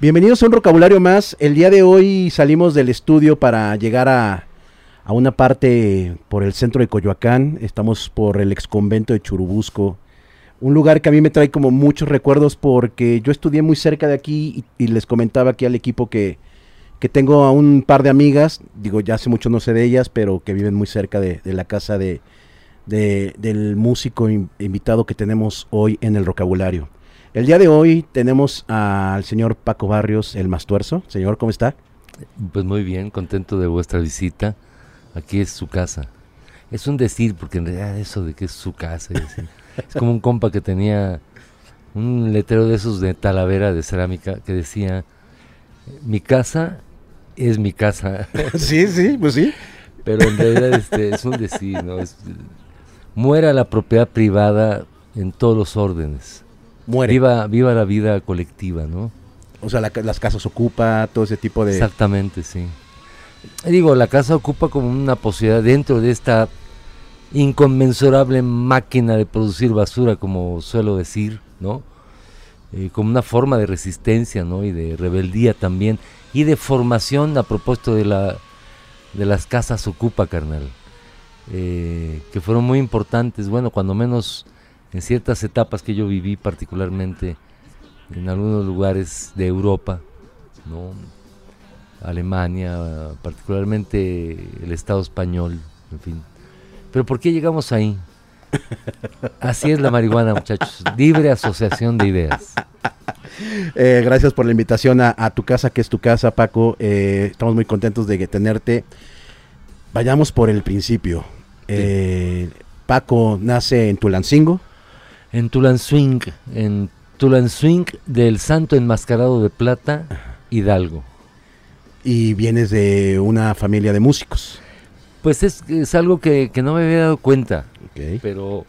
Bienvenidos a un vocabulario más. El día de hoy salimos del estudio para llegar a, a una parte por el centro de Coyoacán. Estamos por el ex convento de Churubusco. Un lugar que a mí me trae como muchos recuerdos porque yo estudié muy cerca de aquí y, les comentaba aquí al equipo que, que, tengo a un par de amigas, digo ya hace mucho no sé de ellas, pero que viven muy cerca de, de la casa de, de, del músico in, invitado que tenemos hoy en el vocabulario. El día de hoy tenemos al señor Paco Barrios, el Mastuerzo. Señor, ¿cómo está? Pues muy bien, contento de vuestra visita. Aquí es su casa. Es un decir, porque en realidad eso de que es su casa, es, es como un compa que tenía un letrero de esos de talavera de cerámica que decía, mi casa es mi casa. sí, sí, pues sí. Pero en realidad este, es un decir, ¿no? Es, muera la propiedad privada en todos los órdenes muere. Viva, viva la vida colectiva, ¿no? O sea, la, las casas ocupa, todo ese tipo de... Exactamente, sí. Digo, la casa ocupa como una posibilidad dentro de esta inconmensurable máquina de producir basura, como suelo decir, ¿no? Eh, como una forma de resistencia, ¿no? Y de rebeldía también, y de formación a propósito de, la, de las casas ocupa, carnal, eh, que fueron muy importantes, bueno, cuando menos en ciertas etapas que yo viví particularmente en algunos lugares de Europa, ¿no? Alemania, particularmente el Estado español, en fin. Pero ¿por qué llegamos ahí? Así es la marihuana, muchachos. Libre asociación de ideas. Eh, gracias por la invitación a, a, tu casa, que es tu casa, Paco. Eh, estamos muy contentos de tenerte. Vayamos por el principio. Eh, Paco nace en Tulancingo en Tulancingo, en Tulancingo del Santo Enmascarado de Plata, Hidalgo. Y vienes de una familia de músicos. Pues es, es algo que, que, no me había dado cuenta, okay. pero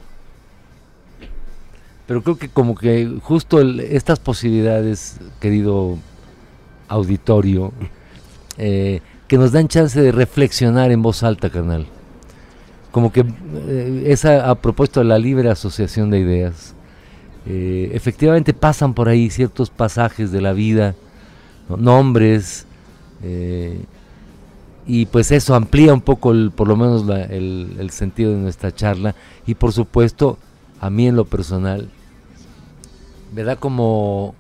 pero creo que como que justo el, estas posibilidades, querido auditorio, eh, que nos dan chance de reflexionar en voz alta, canal como que eh, esa a propósito de la libre asociación de ideas. Eh, efectivamente pasan por ahí ciertos pasajes de la vida, ¿no? nombres, eh, y pues eso amplía un poco, por lo menos el, sentido de nuestra charla, y por supuesto, a mí en lo personal, me da como,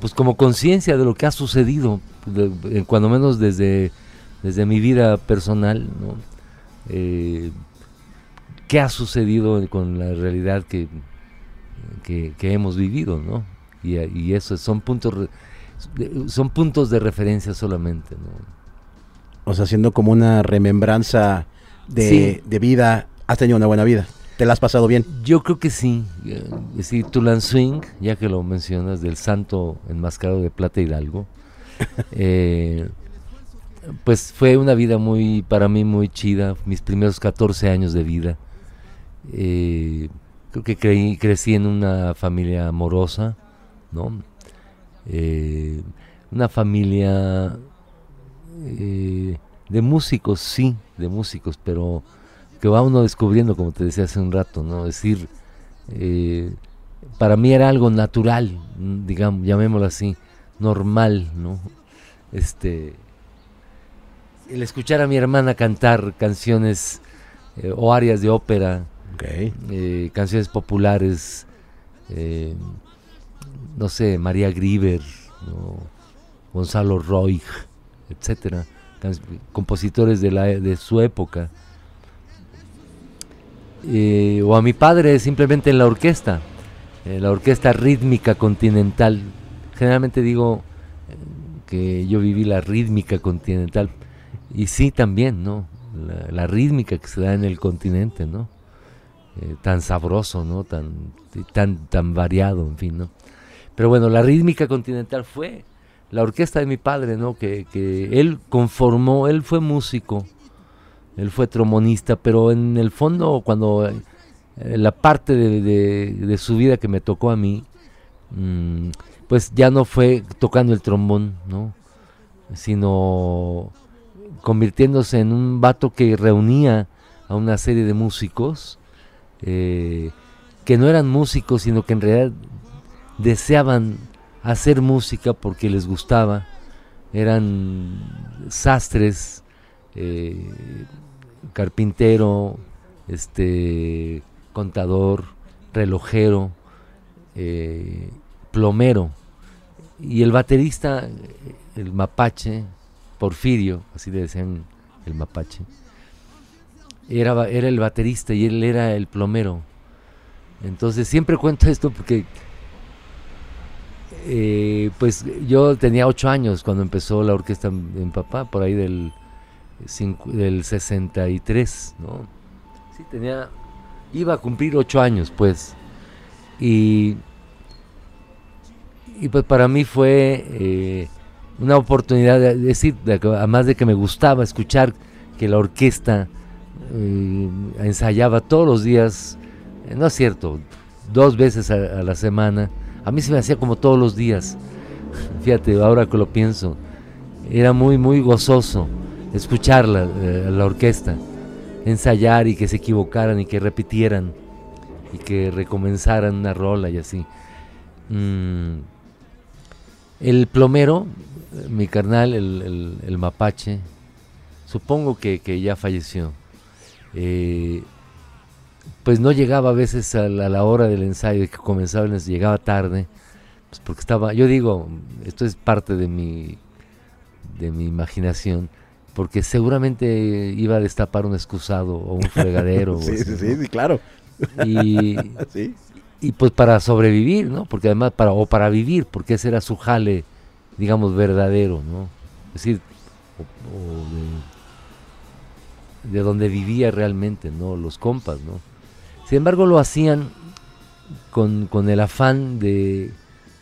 pues como conciencia de lo que ha sucedido, cuando menos desde, desde mi vida personal, ¿no? Eh, qué ha sucedido con la realidad que, que, que hemos vivido, ¿no? Y, y, eso son puntos son puntos de referencia solamente, ¿no? O sea, siendo como una remembranza de, sí. de vida, has tenido una buena vida. ¿Te la has pasado bien? Yo creo que sí. Es decir, Tulan Swing, ya que lo mencionas, del santo enmascarado de Plata Hidalgo. eh, pues fue una vida muy, para mí muy chida, mis primeros 14 años de vida. Eh, creo que creí, crecí en una familia amorosa, ¿no? Eh, una familia eh, de músicos, sí, de músicos, pero que va uno descubriendo, como te decía hace un rato, ¿no? Es decir, eh, para mí era algo natural, digamos, llamémoslo así, normal, ¿no? Este, el escuchar a mi hermana cantar canciones eh, o arias de ópera, okay. eh, canciones populares, eh, no sé, María Grieber, ¿no? Gonzalo Roig, etcétera, compositores de, la, de su época. O a mi padre simplemente en la orquesta, en la orquesta rítmica continental. Generalmente digo que yo viví la rítmica continental y sí también, ¿no? La, rítmica que se da en el continente, ¿no? Eh, tan sabroso, ¿no? Tan, tan, tan variado, en fin, ¿no? Pero bueno, la rítmica continental fue la orquesta de mi padre, ¿no? Que, que él conformó, él fue músico, él fue tromonista, pero en el fondo, cuando eh, la parte de, de, de, su vida que me tocó a mí, mmm, pues ya no fue tocando el trombón, ¿no? Sino convirtiéndose en un vato que reunía a una serie de músicos eh, que no eran músicos, sino que en realidad deseaban hacer música porque les gustaba. Eran sastres, eh, carpintero, este, contador, relojero, eh, plomero. Y el baterista, el mapache, Porfirio, así le decían el mapache, era, era el baterista y él era el plomero. Entonces siempre cuento esto porque eh, pues yo tenía ocho años cuando empezó la orquesta en papá, por ahí del, del 63, ¿no? Sí, tenía, iba a cumplir ocho años, pues. Y, y pues para mí fue eh, una oportunidad de decir, además de que me gustaba escuchar que la orquesta eh, ensayaba todos los días, no es cierto, dos veces a la semana, a mí se me hacía como todos los días. Fíjate, ahora que lo pienso. Era muy, muy gozoso escuchar la, eh, la orquesta, ensayar y que se equivocaran y que repitieran y que recomenzaran una rola y así. Mm. El plomero, mi carnal, el, mapache, supongo que, ya falleció. Eh, pues no llegaba a veces a la, hora del ensayo que comenzaba, llegaba tarde, pues porque estaba, yo digo, esto es parte de mi, de mi imaginación, porque seguramente iba a destapar un excusado o un fregadero. sí, sí, sí, claro. Y, y pues para sobrevivir, ¿no? Porque además, para, o para vivir, porque ese era su jale, digamos, verdadero, ¿no? Es decir, de, de donde vivía realmente, ¿no? Los compas, ¿no? Sin embargo, lo hacían con, el afán de,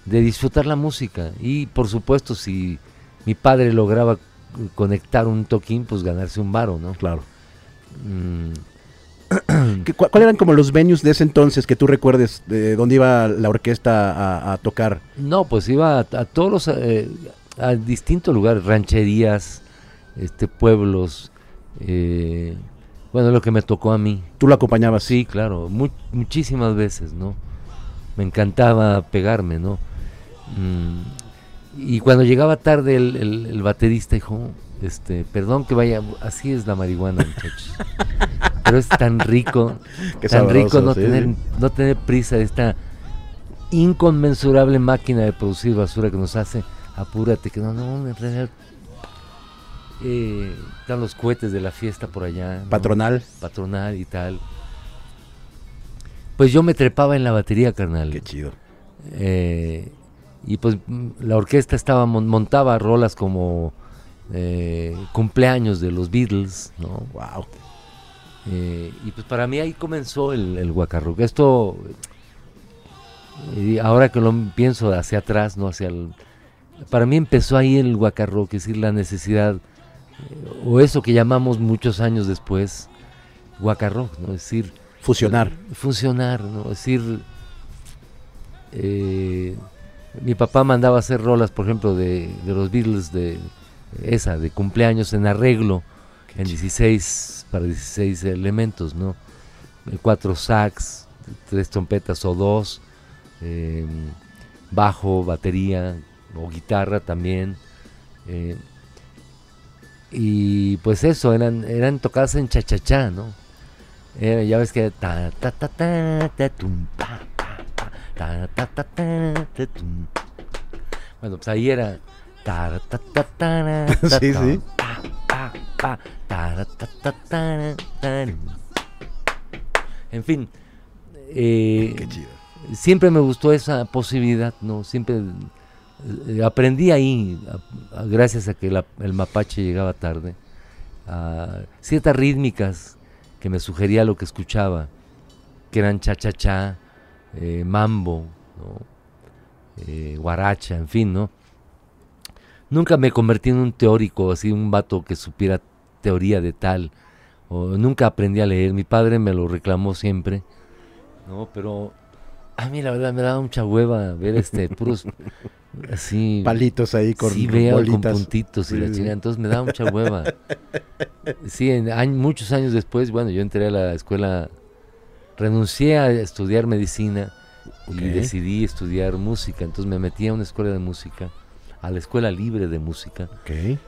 disfrutar la música. Y por supuesto, si mi padre lograba conectar un toquín, pues ganarse un varo, ¿no? Claro. Mm. ¿Cuáles eran como los venues de ese entonces que tú recuerdes de dónde iba la orquesta a, tocar? No, pues iba a, todos los, eh, a distintos lugares, rancherías, este, pueblos, eh, bueno, lo que me tocó a mí. ¿Tú lo acompañabas? Sí, claro, muchísimas veces, ¿no? Me encantaba pegarme, ¿no? Mm, y cuando llegaba tarde el, baterista dijo, este, perdón que vaya, así es la marihuana, muchachos. Pero es tan rico, tan rico no, tener, no tener prisa de esta inconmensurable máquina de producir basura que nos hace, apúrate, que no, no, en realidad eh, están los cohetes de la fiesta por allá. Patronal. Patronal y tal. Pues yo me trepaba en la batería, carnal. Qué chido. Eh, y pues la orquesta estaba montaba rolas como eh, cumpleaños de los Beatles, ¿no? Wow. y pues para mí ahí comenzó el, el Esto, ahora que lo pienso hacia atrás, no hacia el, para mí empezó ahí el guacarroque, es decir, la necesidad o eso que llamamos muchos años después guacarrock, ¿no? Es decir, fusionar. Funcionar, ¿no? Es decir, eh, mi papá mandaba hacer rolas, por ejemplo, de, los Beatles, de esa, de cumpleaños en arreglo, en 16, para 16 elementos, ¿no? Cuatro sax, tres trompetas o dos, em, bajo, batería o guitarra también. Eh, y pues eso, eran, eran tocadas en chachachá, ¿no? ya ves que ta ta ta ta ta tum ta ta ta ta ta tum. Bueno, pues ahí era Sí, sí. En fin, eh, siempre me gustó esa posibilidad, ¿no? Siempre eh, aprendí ahí, gracias a que el mapache llegaba tarde, ciertas rítmicas que me sugería lo que escuchaba, que eran cha-cha-cha, eh, mambo, eh, guaracha, en fin, ¿no? Nunca me convertí en un teórico, así un vato que supiera teoría de tal, o nunca aprendí a leer. Mi padre me lo reclamó siempre, ¿no? Pero a mí la verdad me daba mucha hueva ver este puros así palitos ahí con sí, veo con puntitos y la chingada, entonces me daba mucha hueva. Sí, en muchos años después, bueno, yo entré a la escuela, renuncié a estudiar medicina y decidí estudiar música. Entonces me metí a una escuela de música, a la escuela libre de música. Ok.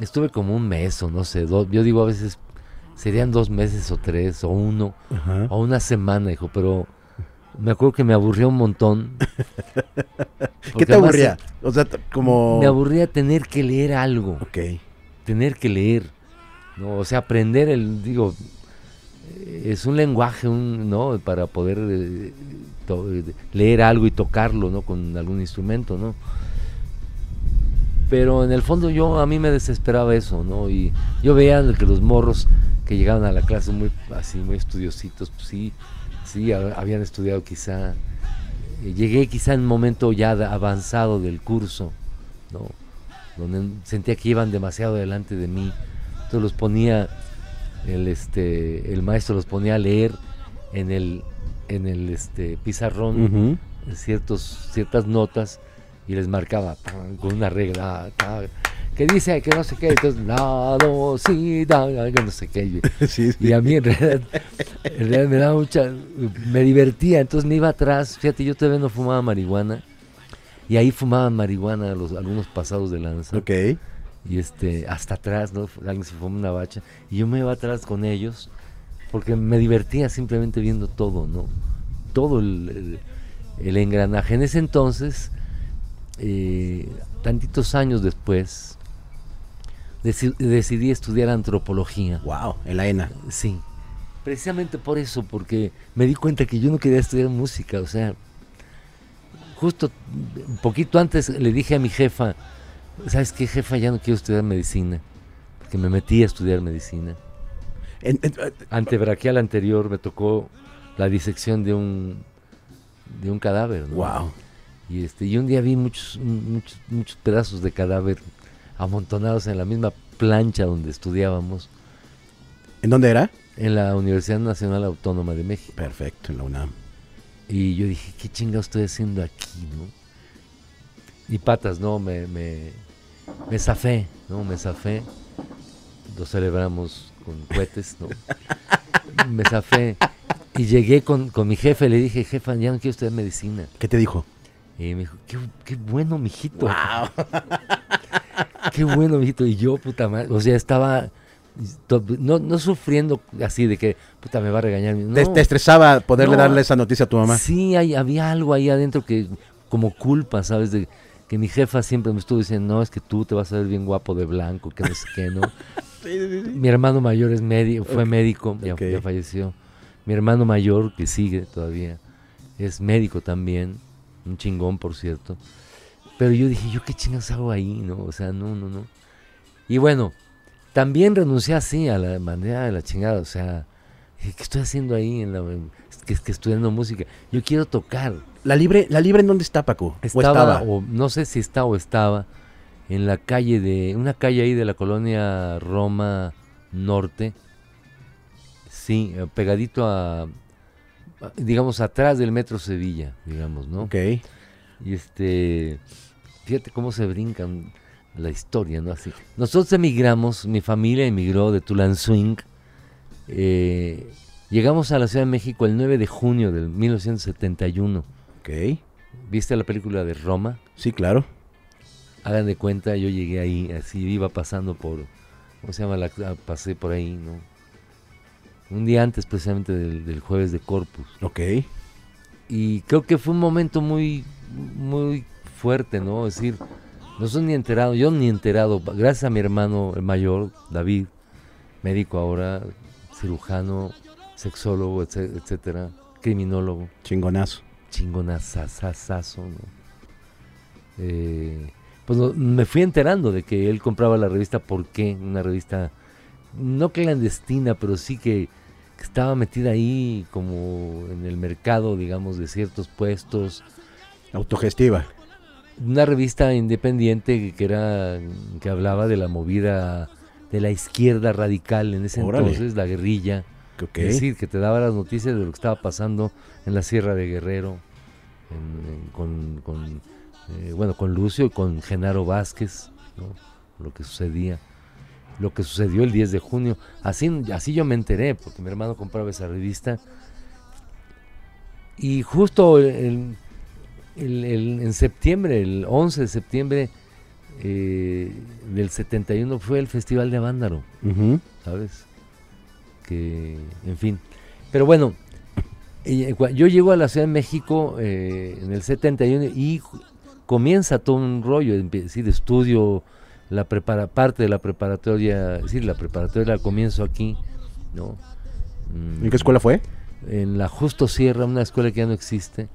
Estuve como un mes o no sé, dos, yo digo a veces serían dos meses o tres o uno Ajá. o una semana, hijo, pero me acuerdo que me aburría un montón. ¿Qué te además, aburría? O sea, como... Me aburría tener que leer algo, Ok. tener que leer, ¿no? O sea, aprender el, digo, es un lenguaje, un, ¿no? Para poder eh, eh, leer algo y tocarlo, ¿no? Con algún instrumento, ¿no? Pero en el fondo yo, a mí me desesperaba eso, ¿no? Y yo veía que los morros que llegaban a la clase muy, así, muy estudiositos, pues sí, sí, ha- habían estudiado quizá, llegué quizá en un momento ya avanzado del curso, ¿no? Donde sentía que iban demasiado delante de mí. Entonces los ponía, el, este, el maestro los ponía a leer en el, en el este, pizarrón ciertos, ciertas notas y les marcaba tan, con una regla que dice que no sé qué, entonces lado, sí, da, que no sé qué. Y, sí, sí. y a mí en realidad, en realidad me daba mucha, me divertía, entonces me iba atrás, fíjate, yo todavía no fumaba marihuana y ahí fumaban marihuana los, algunos pasados de lanza Ok. y este hasta atrás, ¿no? Alguien se fuma una bacha y yo me iba atrás con ellos porque me divertía simplemente viendo todo, ¿no? Todo el, el- el engranaje. En ese entonces, eh, tantitos años después, deci- decidí estudiar antropología. Wow, en la ENA. Sí, precisamente por eso, porque me di cuenta que yo no quería estudiar música, o sea, justo un poquito antes le dije a mi jefa, ¿sabes qué jefa? Ya no quiero estudiar medicina, porque me metí a estudiar medicina. En- en- Antebraquial anterior me tocó la disección de un de un cadáver, ¿no? wow. Y este y un día vi muchos muchos muchos pedazos de cadáver amontonados en la misma plancha donde estudiábamos ¿En dónde era? en la Universidad Nacional Autónoma de México. Perfecto, en la UNAM. Y yo dije, ¿qué chingados estoy haciendo aquí, no? Y patas, no, me, me, me zafé, ¿no? Me zafé. Lo celebramos con cohetes, ¿no? me zafé. Y llegué con, con mi jefe, le dije, jefa, ya no quiero estudiar medicina. ¿Qué te dijo? Y me dijo, qué, qué bueno, mijito. Wow. Qué bueno, mijito. Y yo, puta madre, o sea, estaba no, no sufriendo así de que, puta, me va a regañar. No, ¿Te, te estresaba poderle No. darle esa noticia a tu mamá? Sí, hay, había algo ahí adentro que, como culpa, ¿sabes? De que mi jefa siempre me estuvo diciendo, no, es que tú te vas a ver bien guapo de blanco, que no sé qué, ¿no? Mi hermano mayor es médico, fue médico, ya, ya falleció. Mi hermano mayor, que sigue todavía, es médico también, un chingón, por cierto. Pero yo dije, ¿yo qué chingas hago ahí, no? O sea, no, no, no. Y bueno, también renuncié así a la manera de la chingada, o sea, dije, ¿qué estoy haciendo ahí en la es que, es que estudiando música? Yo quiero tocar. ¿La libre, ¿La libre en dónde está, Paco? ¿O Estaba, o no sé si está o estaba, en la calle de, una calle ahí de la colonia Roma Norte, sí, eh, pegadito a- digamos, atrás del Metro Sevilla, digamos, ¿no? Ok. Y este, fíjate cómo se brincan la historia, ¿no? Así. Nosotros emigramos, mi familia emigró de Tulancingo. eh, llegamos a la Ciudad de México el 9 de junio del 1971. Ok. ¿Viste la película de Roma? Sí, claro. Hagan de cuenta, yo llegué ahí, así iba pasando por, ¿cómo se llama? La, pasé por ahí, ¿no? Un día antes precisamente del, del jueves de Corpus. Ok. Y creo que fue un momento muy, muy fuerte, ¿no? Es decir, no soy ni enterado, yo ni enterado, gracias a mi hermano el mayor, David, médico ahora, cirujano, sexólogo, etc- etcétera, criminólogo, Chingonazo. chingonazazazazo, ¿no? Eh, pues no- me fui enterando de que él compraba la revista ¿Por qué? Una revista no clandestina, pero sí que, que estaba metida ahí como en el mercado, digamos, de ciertos puestos. Autogestiva. Una revista independiente que era que hablaba de la movida de la izquierda radical en ese Órale. entonces, la guerrilla. Ok. Es decir, que te daba las noticias de lo que estaba pasando en la Sierra de Guerrero, en- en- con, con, eh, bueno, con Lucio y con Genaro Vázquez, ¿no? lo que sucedía, lo que sucedió el 10 de junio. Así, así yo me enteré, porque mi hermano compraba esa revista. Y justo el- el- el- en septiembre, el 11 de septiembre eh, del 71 fue el Festival de Avándaro, Ujú. ¿sabes? Que, en fin. Pero bueno, eh, yo llego a la Ciudad de México eh, en el 71 y comienza todo un rollo, es decir, estudio la prepara parte de la preparatoria, decir, la preparatoria la comienzo aquí, ¿no? Mm, ¿En qué escuela fue? en la Justo Sierra, una escuela que ya no existe.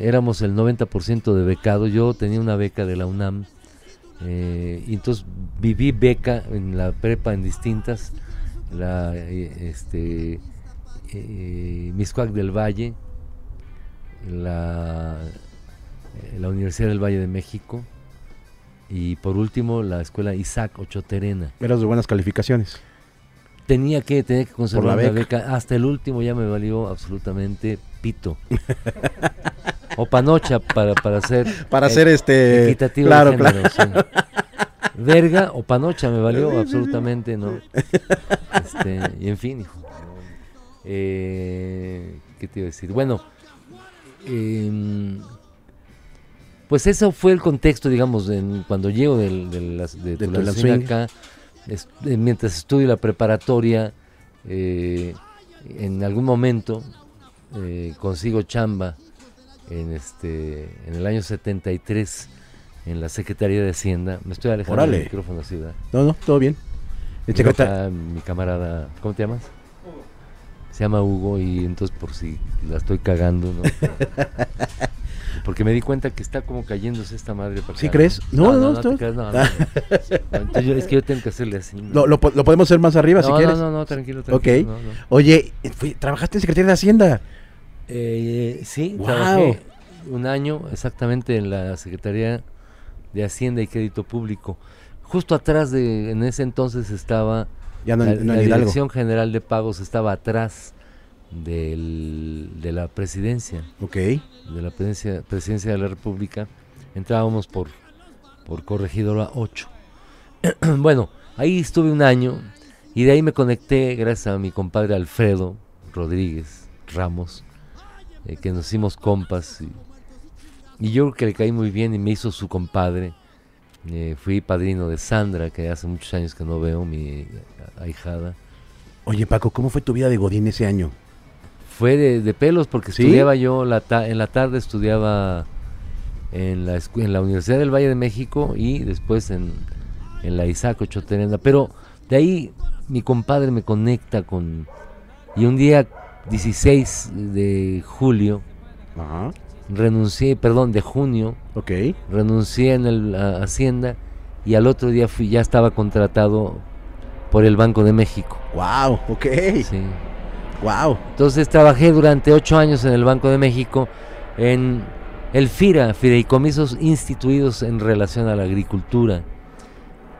Éramos el 90% de becados. Yo tenía una beca de la UNAM. eh, y entonces viví beca en la prepa en distintas. La eh, este, eh, Miscuac del Valle, la, la Universidad del Valle de México y por último la escuela Isaac Ochoterena Eras de buenas calificaciones. tenía que tenía que conservar la la beca. Hasta el último ya me valió absolutamente pito. o panocha para, para ser Para eh, ser este. equitativo claro, de género, sí. Verga o panocha me valió absolutamente, ¿no? Este, y en fin, hijo. Eh, ¿Qué te iba a decir? Bueno, em, pues eso fue el contexto, digamos, en- cuando llego del, de, de De acá, es- eh, mientras estudio la preparatoria, eh, en algún momento eh, consigo chamba en este en el año 73 en la Secretaría de Hacienda. Me estoy alejando Órale. del micrófono así, ¿verdad? No, no, todo bien. El secretario. acá mi camarada, ¿cómo te llamas? Se llama Hugo y entonces por si la estoy cagando, ¿no? Porque me di cuenta que está como cayéndose esta madre para ¿Sí acá, crees? No, no, no, es que yo tengo que hacerle así. ¿no? Lo, lo po- lo podemos hacer más arriba si quieres. no, no, no, tranquilo, tranquilo. Ok. Oye, fui- trabajaste en Secretaría de Hacienda. Eh, sí, Guau. trabajé un año exactamente en la Secretaría de Hacienda y Crédito Público. Justo atrás de, en ese entonces estaba Ya no, la, no la. Dirección General de Pagos estaba atrás del- de la presidencia, Ok. de la presidencia, presidencia de la República. Entrábamos por, por Corregidora 8. bueno, ahí estuve un año y de ahí me conecté gracias a mi compadre Alfredo Rodríguez Ramos, eh, que nos hicimos compas y, y yo creo que le caí muy bien y me hizo su compadre. Eh, fui padrino de Sandra, que hace muchos años que no veo, mi ahijada. Oye, Paco, ¿cómo fue tu vida de Godín ese año? Fue de, de pelos porque ¿Sí? estudiaba yo, la ta- en la tarde estudiaba en la, en la Universidad del Valle de México y después en, en la Isaac Ochoterena. Pero de ahí mi compadre me conecta con... Y un día 16 de julio Ajá. renuncié, perdón, de junio, renuncié en el, a Hacienda y al otro día fui, ya estaba contratado por el Banco de México. Wow, ok. Sí. Wow. Entonces trabajé durante ocho años en el Banco de México en el FIRA, fideicomisos instituidos en relación a la agricultura,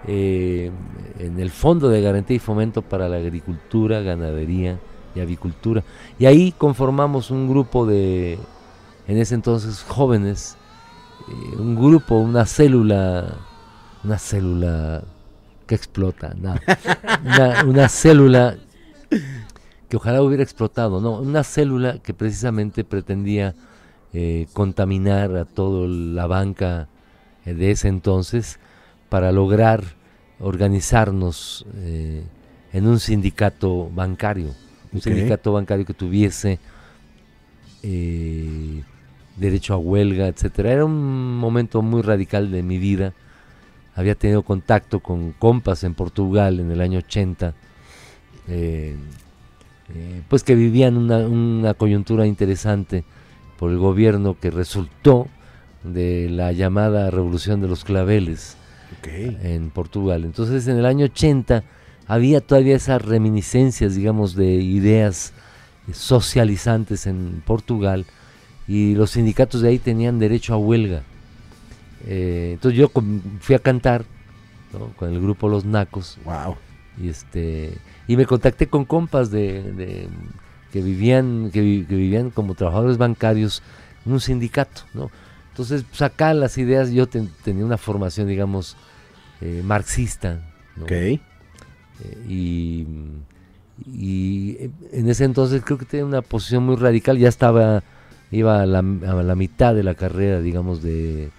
eh, en el Fondo de Garantía y Fomento para la Agricultura, Ganadería y Avicultura. Y ahí conformamos un grupo de, en ese entonces, jóvenes, eh, un grupo, una célula, una célula que explota, una célula que ojalá hubiera explotado, no, una célula que precisamente pretendía eh, contaminar a toda la banca eh, de ese entonces para lograr organizarnos eh, en un sindicato bancario, un sindicato bancario que tuviese derecho a huelga, etcétera. Era un momento muy radical de mi vida. Había tenido contacto con compas en Portugal en el año 80, eh, pues que vivían una, una coyuntura interesante por el gobierno que resultó de la llamada Revolución de los Claveles en Portugal. Entonces en el año 80 había todavía esas reminiscencias, digamos, de ideas socializantes en Portugal y los sindicatos de ahí tenían derecho a huelga. Eh, entonces yo fui a cantar ¿no? con el grupo Los Nacos Wow. Y este y me contacté con compas de, de- que vivían que, vi- que vivían como trabajadores bancarios en un sindicato no entonces pues, acá las ideas yo ten- tenía una formación digamos eh, marxista ¿no? Ok. Eh, y, y en ese entonces creo que tenía una posición muy radical ya estaba iba a la, a la mitad de la carrera, digamos, de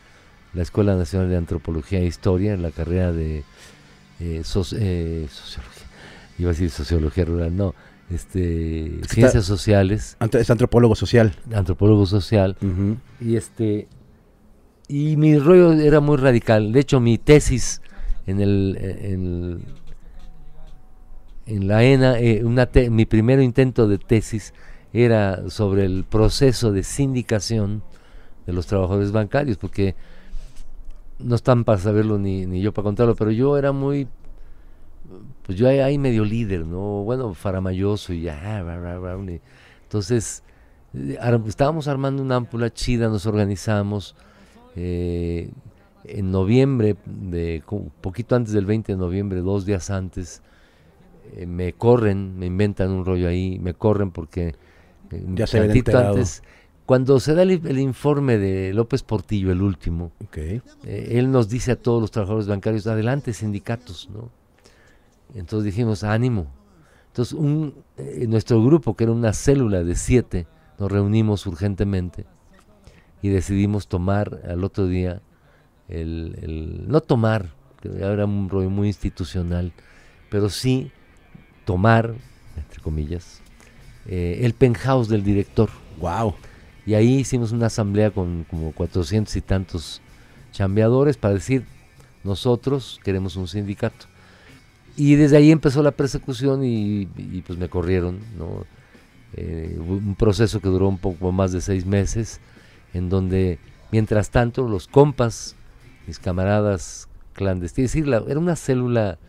la Escuela Nacional de Antropología e Historia, en la carrera de eh, soci- eh, sociología, iba a decir sociología rural, no, este, Está- ciencias sociales, Es antropólogo social. antropólogo social, y este y mi rollo era muy radical. De hecho, mi tesis en el en, en la ENA, eh, una te- mi primer intento de tesis era sobre el proceso de sindicación de los trabajadores bancarios, porque no están para saberlo ni, ni yo para contarlo, pero yo era muy, pues yo ahí, ahí medio líder, ¿no? Bueno, faramayoso y ya, bla, bla, bla, y- entonces eh, ar- estábamos armando una ámpula chida, nos organizamos, eh, en noviembre, de, poquito antes del 20 de noviembre, dos días antes, eh, me corren, me inventan un rollo ahí, me corren porque eh, Ya se habían enterado. antes, cuando se da el, el informe de López Portillo, el último, eh, él nos dice a todos los trabajadores bancarios, adelante sindicatos, ¿no? Entonces dijimos, ánimo. Entonces un, eh, nuestro grupo, que era una célula de siete, nos reunimos urgentemente y decidimos tomar al otro día, el, el- no tomar, que era un rollo muy institucional, pero sí tomar, entre comillas, eh, el penthouse del director. Wow. Y ahí hicimos una asamblea con como 400 y tantos chambeadores para decir, nosotros queremos un sindicato. Y desde ahí empezó la persecución y, pues me corrieron, ¿no? Eh, un proceso que duró un poco más de seis meses, en donde, mientras tanto, los compas, mis camaradas clandestinos, era una célula,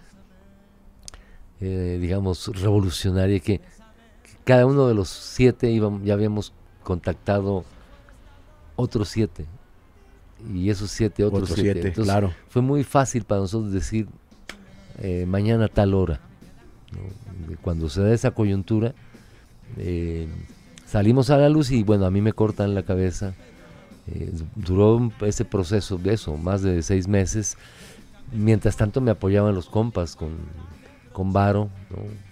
eh, digamos, revolucionaria que, que cada uno de los siete íbamos, ya habíamos contactado otros siete. Y esos siete, otros, Otros siete. siete, Entonces, claro. fue muy fácil para nosotros decir eh, mañana a tal hora. Cuando se da esa coyuntura, eh, salimos a la luz y bueno, a mí me cortan la cabeza. Eh, duró ese proceso de eso, más de seis meses. Mientras tanto me apoyaban los compas con, con Varo, ¿no?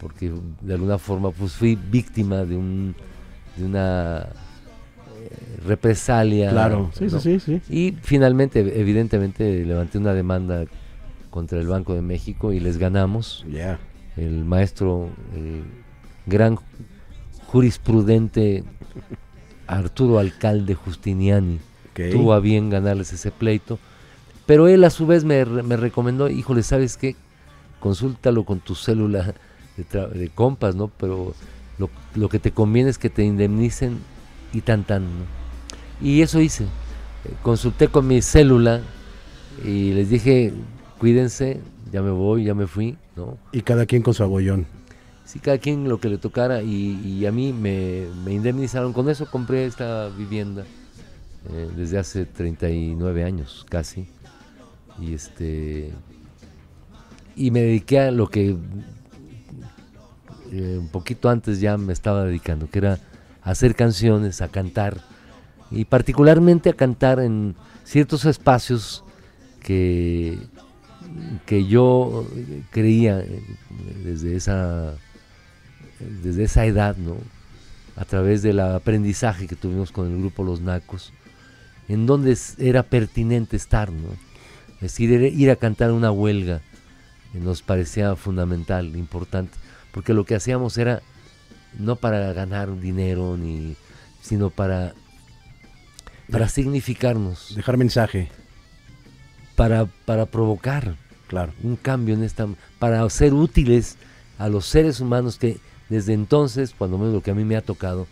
porque de alguna forma pues fui víctima de un de una eh, represalia. Claro. Sí, ¿no? sí, sí, sí. Y finalmente, evidentemente, levanté una demanda contra el Banco de México y les ganamos. Ya. El maestro, el gran jurisprudente Arturo Alcalde Justiniani Ok. tuvo a bien ganarles ese pleito. Pero él a su vez me, me recomendó, híjole, ¿sabes qué? Consúltalo con tu célula de compas, ¿no? Pero lo, lo que te conviene es que te indemnicen y tan tan, ¿no? Y eso hice. Eh, Consulté con mi célula y les dije, cuídense, ya me voy, ya me fui, ¿no? Y cada quien con su abollón. Sí, cada quien lo que le tocara y, y a mí me, me indemnizaron. Con eso compré esta vivienda eh, desde hace 39 años casi. Y este y me dediqué a lo que eh, un poquito antes ya me estaba dedicando, que era hacer canciones, a cantar y particularmente a cantar en ciertos espacios que que yo creía eh, desde esa desde esa edad, ¿no? A través del aprendizaje que tuvimos con el grupo Los Nacos, en donde era pertinente estar, ¿no? Es decir, ir a cantar una huelga nos parecía fundamental, importante, porque lo que hacíamos era no para ganar dinero ni sino para para significarnos, Dejar mensaje. para para provocar Claro. un cambio en esta para ser útiles a los seres humanos que desde entonces, cuando menos lo que a mí me ha tocado,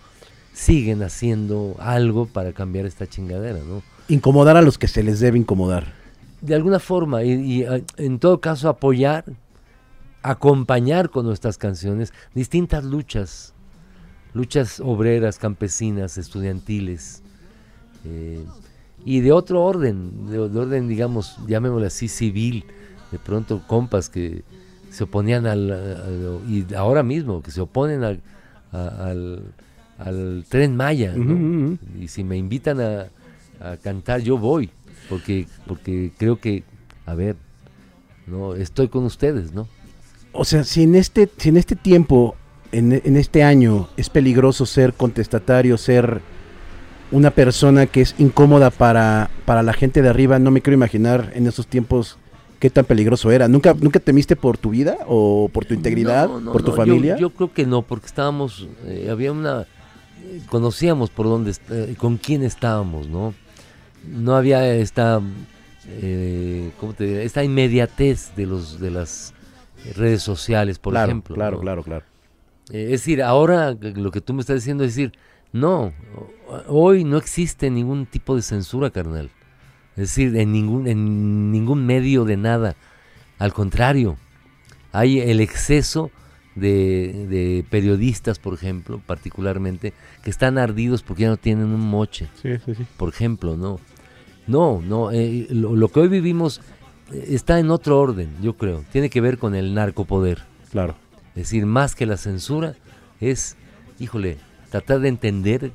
siguen haciendo algo para cambiar esta chingadera, ¿no? Incomodar a los que se les debe incomodar. De alguna forma, y, y, eh, en todo caso apoyar, acompañar con nuestras canciones distintas luchas, luchas obreras, campesinas, estudiantiles, eh, y de otro orden, de, de orden, digamos, llamémosle así, civil, de pronto compas que se oponían al, al- y ahora mismo que se oponen al, al, al tren Maya, ¿no? Y si me invitan a, a cantar yo voy, porque porque creo que, a ver, no estoy con ustedes, ¿no? O sea, si en este, si en este tiempo en, en este año es peligroso ser contestatario, ser una persona que es incómoda para, para la gente de arriba. No me quiero imaginar en esos tiempos qué tan peligroso era. ¿Nunca, nunca temiste por tu vida o por tu integridad, No, no, por tu no, familia? Yo, yo creo que no, porque estábamos, eh, había una, eh, conocíamos por dónde, eh, con quién estábamos, ¿no? No había esta, eh, ¿cómo te diré? Esta inmediatez de los, de las redes sociales, por claro, ejemplo. claro, ¿no? claro, claro. Eh, es decir, ahora lo que tú me estás diciendo es decir, no, hoy no existe ningún tipo de censura, carnal. Es decir, en ningún, en ningún medio de nada. Al contrario, hay el exceso de, de periodistas, por ejemplo, particularmente, que están ardidos porque ya no tienen un moche Sí, sí, sí. por ejemplo, no. No, no, eh, lo, lo que hoy vivimos eh, está en otro orden, yo creo. Tiene que ver con el narcopoder. Claro. Es decir, más que la censura, es, híjole, tratar de entender,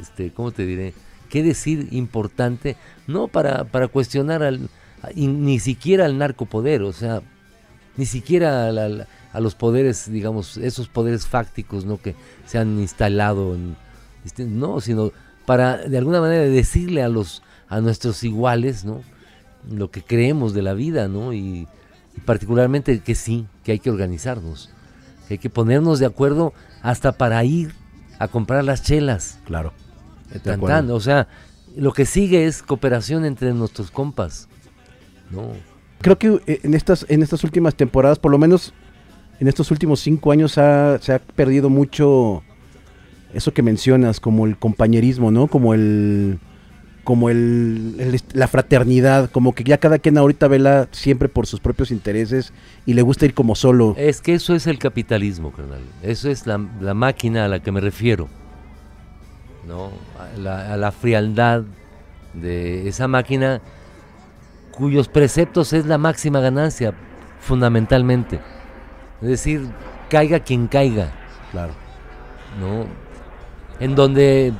este, ¿cómo te diré? ¿Qué decir importante? No para, para cuestionar al, a- y ni siquiera al narcopoder, o sea, ni siquiera a los poderes, digamos, esos poderes fácticos, ¿no? Que se han instalado en, este, no, sino para de alguna manera decirle a los, a nuestros iguales, ¿no? Lo que creemos de la vida, ¿no? Y, y particularmente que sí, que hay que organizarnos, que hay que ponernos de acuerdo hasta para ir a comprar las chelas. Claro. Tan, o sea, lo que sigue es cooperación entre nuestros compas. No, Creo que eh, en estas, en estas últimas temporadas, por lo menos en estos últimos cinco años, ha- se ha perdido mucho eso que mencionas, como el compañerismo, ¿no? Como el como el, la fraternidad, como que ya cada quien ahorita vela siempre por sus propios intereses y le gusta ir como solo. es que eso es el capitalismo, carnal. Eso es la, la máquina a la que me refiero. ¿No? A la, a la frialdad de esa máquina cuyos preceptos es la máxima ganancia, fundamentalmente. Es decir, caiga quien caiga. Claro. ¿no? En donde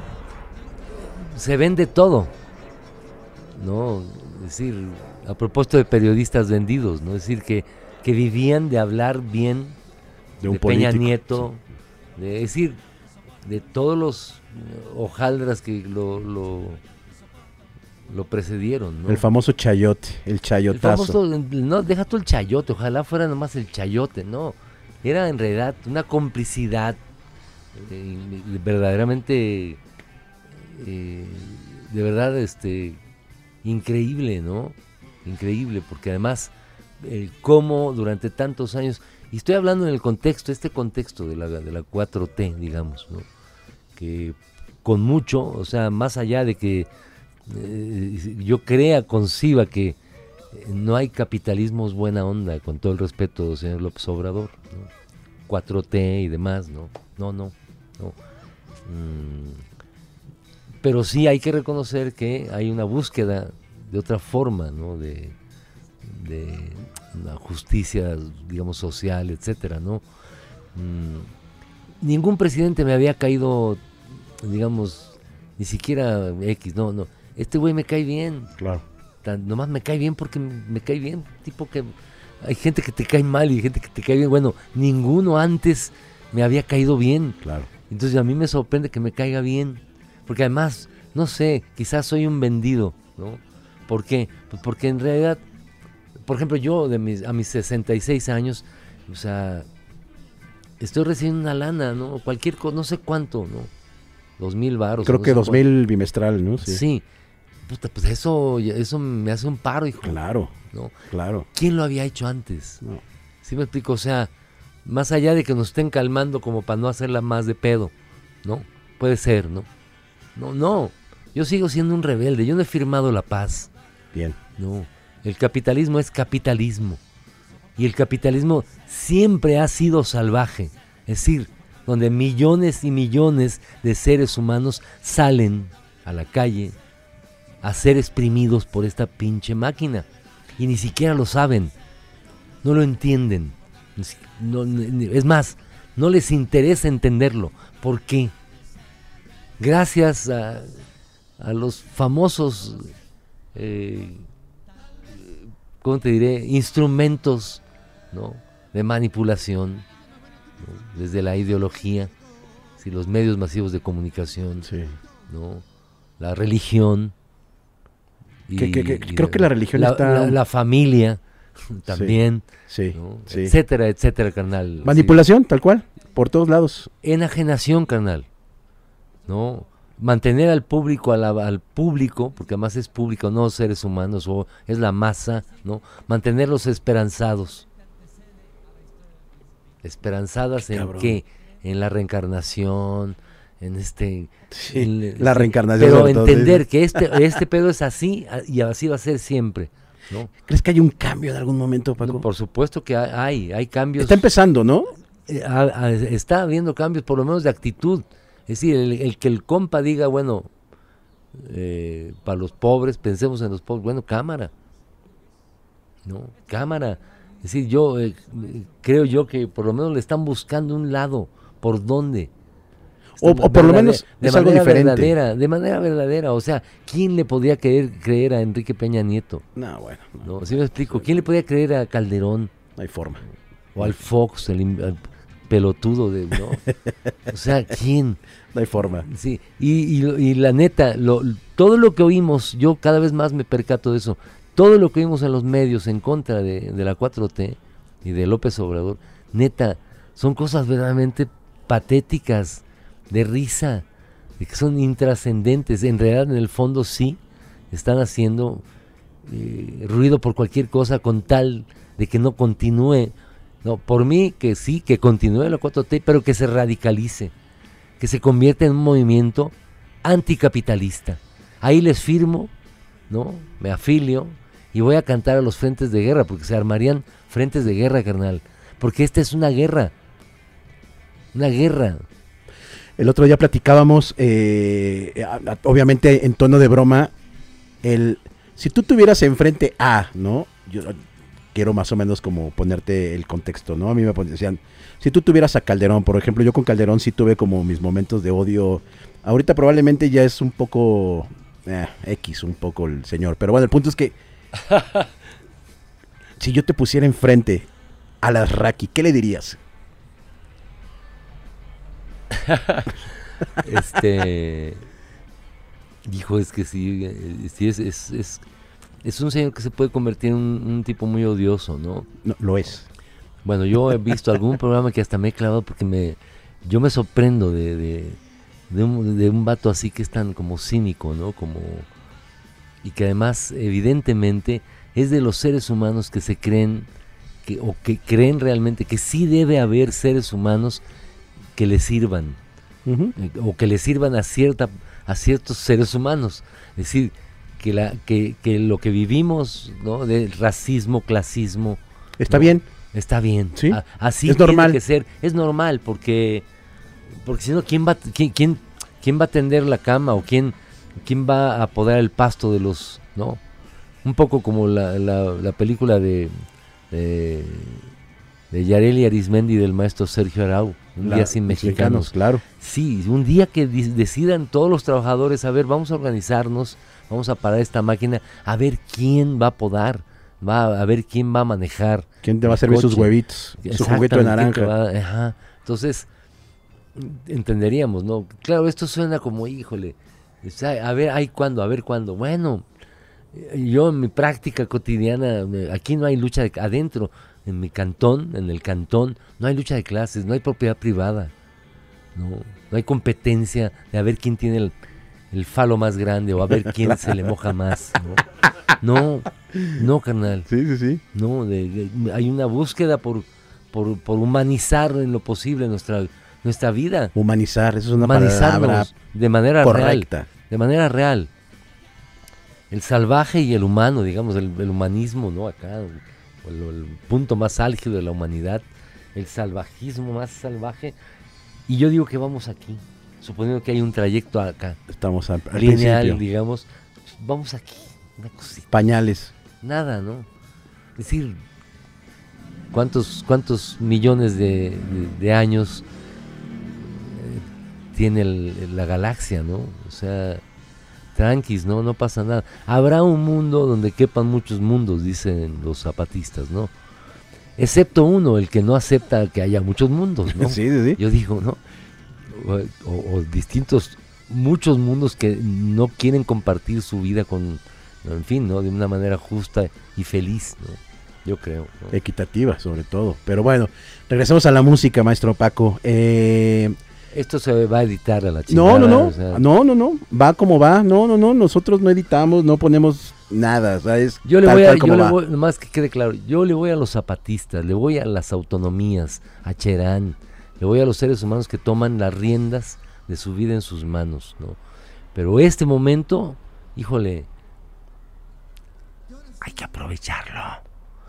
se vende todo, ¿no? Es decir, a propósito de periodistas vendidos, ¿no? Es decir, que, que vivían de hablar bien De un Peña político. Nieto, de, es decir, de todos los hojaldras que lo, lo, lo precedieron, ¿no? El famoso chayote, el El chayotazo. famoso, no, deja tú el chayote, ojalá fuera nomás el chayote, no. Era en realidad una complicidad eh, verdaderamente, eh, de verdad, este, increíble, ¿no? Increíble, porque además, cómo durante tantos años, y estoy hablando en el contexto, este contexto de la, de la 4T, digamos, ¿no? Que con mucho, o sea, más allá de que eh, yo crea, conciba que no hay capitalismos buena onda, con todo el respeto, señor López Obrador, ¿no? 4T y demás, ¿no? No, no, no. Mm, pero sí hay que reconocer que hay una búsqueda de otra forma, ¿no? De, de una justicia, digamos, social, etcétera, ¿no? Mm, ningún presidente me había caído, digamos, ni siquiera X, no, no. Este güey me cae bien, Claro. tan- nomás me cae bien porque me cae bien, tipo que hay gente que te cae mal y gente que te cae bien. Bueno, ninguno antes me había caído bien. Claro. Entonces a mí me sorprende que me caiga bien. Porque además, no sé, quizás soy un vendido, ¿no? ¿Por qué? Pues porque en realidad, por ejemplo, yo de mis, a mis 66 años, o sea, estoy recibiendo una lana, ¿no? Cualquier cosa, no sé cuánto, ¿no? Dos mil baros. Creo que 2000 bimestral, ¿no? Sí. Puta, pues eso, eso me hace un paro, hijo. Claro, ¿no? claro. ¿Quién lo había hecho antes? No. ¿Sí me explico? O sea, más allá de que nos estén calmando como para no hacerla más de pedo, ¿no? Puede ser, ¿no? No, no. Yo sigo siendo un rebelde. Yo no he firmado la paz. Bien. No. El capitalismo es capitalismo. Y el capitalismo siempre ha sido salvaje. Es decir, donde millones y millones de seres humanos salen a la calle a ser exprimidos por esta pinche máquina. Y ni siquiera lo saben. No lo entienden. No- es más, no les interesa entenderlo. ¿Por qué? Gracias a, a los famosos, eh, ¿cómo te diré? Instrumentos ¿no? de manipulación ¿no? desde la ideología, si los medios masivos de comunicación, Sí. ¿no? la religión. Que- que- que- creo que la religión la, está- la- la familia también, Sí. ¿no? sí. etcétera, etcétera, carnal. Manipulación, tal cual, por todos lados. Sí. Enajenación, carnal. ¿No? Mantener al público, a la- al público, porque además es público, no seres humanos, o es la masa, ¿no? Mantenerlos esperanzados. ¿Esperanzadas en cabrón. qué? En la reencarnación, en este... Sí, en- la sí, reencarnación. Pero todo, entender que este, este pedo es así y así va a ser siempre, ¿no? ¿Crees que hay un cambio en algún momento, Paco? No, por supuesto que hay, hay, cambios. Está empezando, ¿no? eh, está habiendo cambios, por lo menos de actitud. Es decir, el, el que el compa diga, bueno, eh, para los pobres, pensemos en los pobres, bueno, cámara. ¿No? Cámara. Es decir, yo eh, creo yo que por lo menos le están buscando un lado, por dónde. O- por lo menos de es algo manera diferente. verdadera, de manera verdadera. O sea, ¿quién le podía creer, creer a Enrique Peña Nieto? No, bueno, no, ¿No? ¿Sí me explico? ¿Quién le podía creer a Calderón? no hay forma. O al Fox, el, al pelotudo de, ¿no? O sea, ¿quién? No hay forma. Sí, y, y- y la neta, lo- todo lo que oímos, yo cada vez más me percato de eso, todo lo que oímos en los medios en contra de, de la 4T y de López Obrador, neta, son cosas verdaderamente patéticas, de risa, de que son intrascendentes. En realidad, en el fondo sí, están haciendo eh, ruido por cualquier cosa con tal de que no continúe. No, por mí que sí, que continúe la 4T, pero que se radicalice, que se convierta en un movimiento anticapitalista. Ahí les firmo, ¿no? Me afilio y voy a cantar a los frentes de guerra, porque se armarían frentes de guerra, carnal. Porque esta es una guerra. Una guerra. El otro día platicábamos, eh, obviamente en tono de broma, el si tú tuvieras enfrente a, ¿no? Yo quiero más o menos como ponerte el contexto, ¿no? A mí me decían, si tú tuvieras a Calderón, por ejemplo, yo con Calderón sí tuve como mis momentos de odio. Ahorita probablemente ya es un poco eh, X, un poco el señor, pero bueno, el punto es que si yo te pusiera enfrente a las Raki, ¿qué le dirías? Este. Dijo, es que sí, eh, sí es, es, es, es un señor que se puede convertir en un, un tipo muy odioso, ¿no? No, lo es. Bueno, yo he visto algún programa que hasta me he clavado porque me, yo me sorprendo de, de, de un, de un vato así que es tan como cínico, ¿no? Como, y que además, evidentemente, es de los seres humanos que se creen, que, o que creen realmente que sí debe haber seres humanos que le sirvan eh, o que le sirvan a cierta a ciertos seres humanos es decir que la que, que lo que vivimos no del racismo clasismo Está No. bien. está bien Sí, A- así es tiene normal. que ser es normal porque porque si no quién va quién, quién quién va a tender la cama o quién quién va a apodar el pasto de los no un poco como la, la, la película de de, de Yareli Arismendi del maestro Sergio Arau un La- día sin los mexicanos claro. Sí, un día que decidan todos los trabajadores, a ver, vamos a organizarnos, vamos a parar esta máquina, a ver quién va a podar, va a ver quién va a manejar. ¿Quién te va a servir sus huevitos? Su juguete de naranja. va- ajá. Entonces, entenderíamos, ¿no? Claro, esto suena como, híjole, a ver, hay cuándo, a ver cuándo. Bueno, yo en mi práctica cotidiana, aquí no hay lucha de, adentro, en mi cantón, en el cantón, no hay lucha de clases, no hay propiedad privada, no, no hay competencia de a ver quién tiene el, el falo más grande o a ver quién se le moja más, ¿no? No, no, carnal. Sí, sí, sí. No, de- de- hay una búsqueda por, por, por humanizar en lo posible nuestra, nuestra vida. Humanizar, eso es una palabra de manera real. correcta. De manera real. El salvaje y el humano, digamos, el, el humanismo, ¿no? Acá, el, el punto más álgido de la humanidad, el salvajismo más salvaje. Y yo digo que vamos aquí, suponiendo que hay un trayecto acá, Estamos al, al lineal, principio. digamos, vamos aquí, una cosita Pañales. nada, ¿no? Es decir, ¿cuántos, cuántos millones de, de- de años eh, tiene el- la galaxia, ¿no? O sea, tranquis, ¿no? No pasa nada. Habrá un mundo donde quepan muchos mundos, dicen los zapatistas, ¿no? excepto uno, el que no acepta que haya muchos mundos, ¿no? Sí, sí, sí. Yo digo, ¿no? O, distintos, muchos mundos que no quieren compartir su vida con, en fin, ¿no? De una manera justa y feliz, ¿no? Yo creo. ¿no? Equitativa, sobre todo. Pero bueno, regresemos a la música, maestro Paco. Eh, Esto se va a editar a la no, chingada. no, no. o sea, No, no, no. Va como va. No, no, no. Nosotros no editamos, no ponemos nada. O sea, es Yo le tal voy a, yo le voy, nomás que quede claro, yo le voy a los zapatistas, le voy a las autonomías, a Cherán, le voy a los seres humanos que toman las riendas de su vida en sus manos, ¿no? Pero este momento, híjole, hay que aprovecharlo,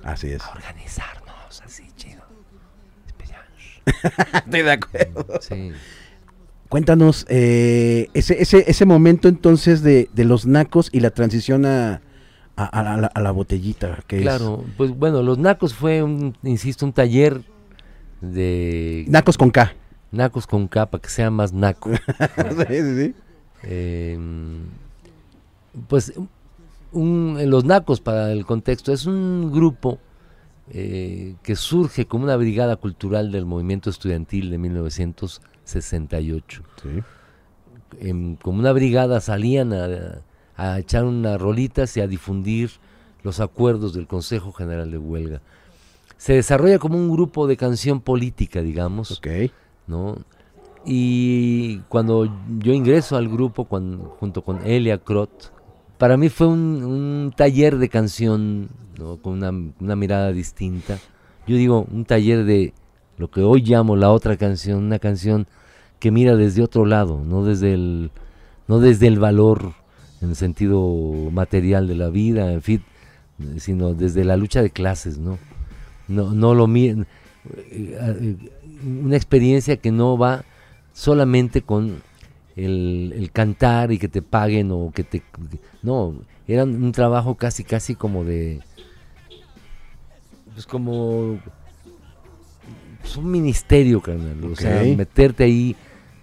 Así es. organizarnos así, chido. Estoy de acuerdo. Sí. Cuéntanos eh, ese, ese, ese momento entonces de, de los nacos y la transición a, a, a la, a la botellita. Que Claro, pues bueno, los Nacos fue, un, insisto, un taller de nacos con K. Nacos con capa, que sea más naco. sí, sí, sí. Eh, pues un- los Nacos, para el contexto, es un grupo eh, que surge como una brigada cultural del movimiento estudiantil de 1968. Sí. Em, como una brigada salían a, a echar unas rolitas y a difundir los acuerdos del Consejo General de Huelga. Se desarrolla como un grupo de canción política, digamos. Ok. ¿no? Y cuando yo ingreso al grupo junto con Elia Crot, para mí fue un, un taller de canción, ¿no? con una, una mirada distinta. Yo digo, un taller de lo que hoy llamo la otra canción, una canción que mira desde otro lado, no desde el, no desde el valor en el sentido material de la vida, en fin, sino desde la lucha de clases, ¿no? No, no lo eh, una experiencia que no va solamente con el, el cantar y que te paguen o que te no era un trabajo casi casi como de pues como pues un ministerio carnal o sea meterte ahí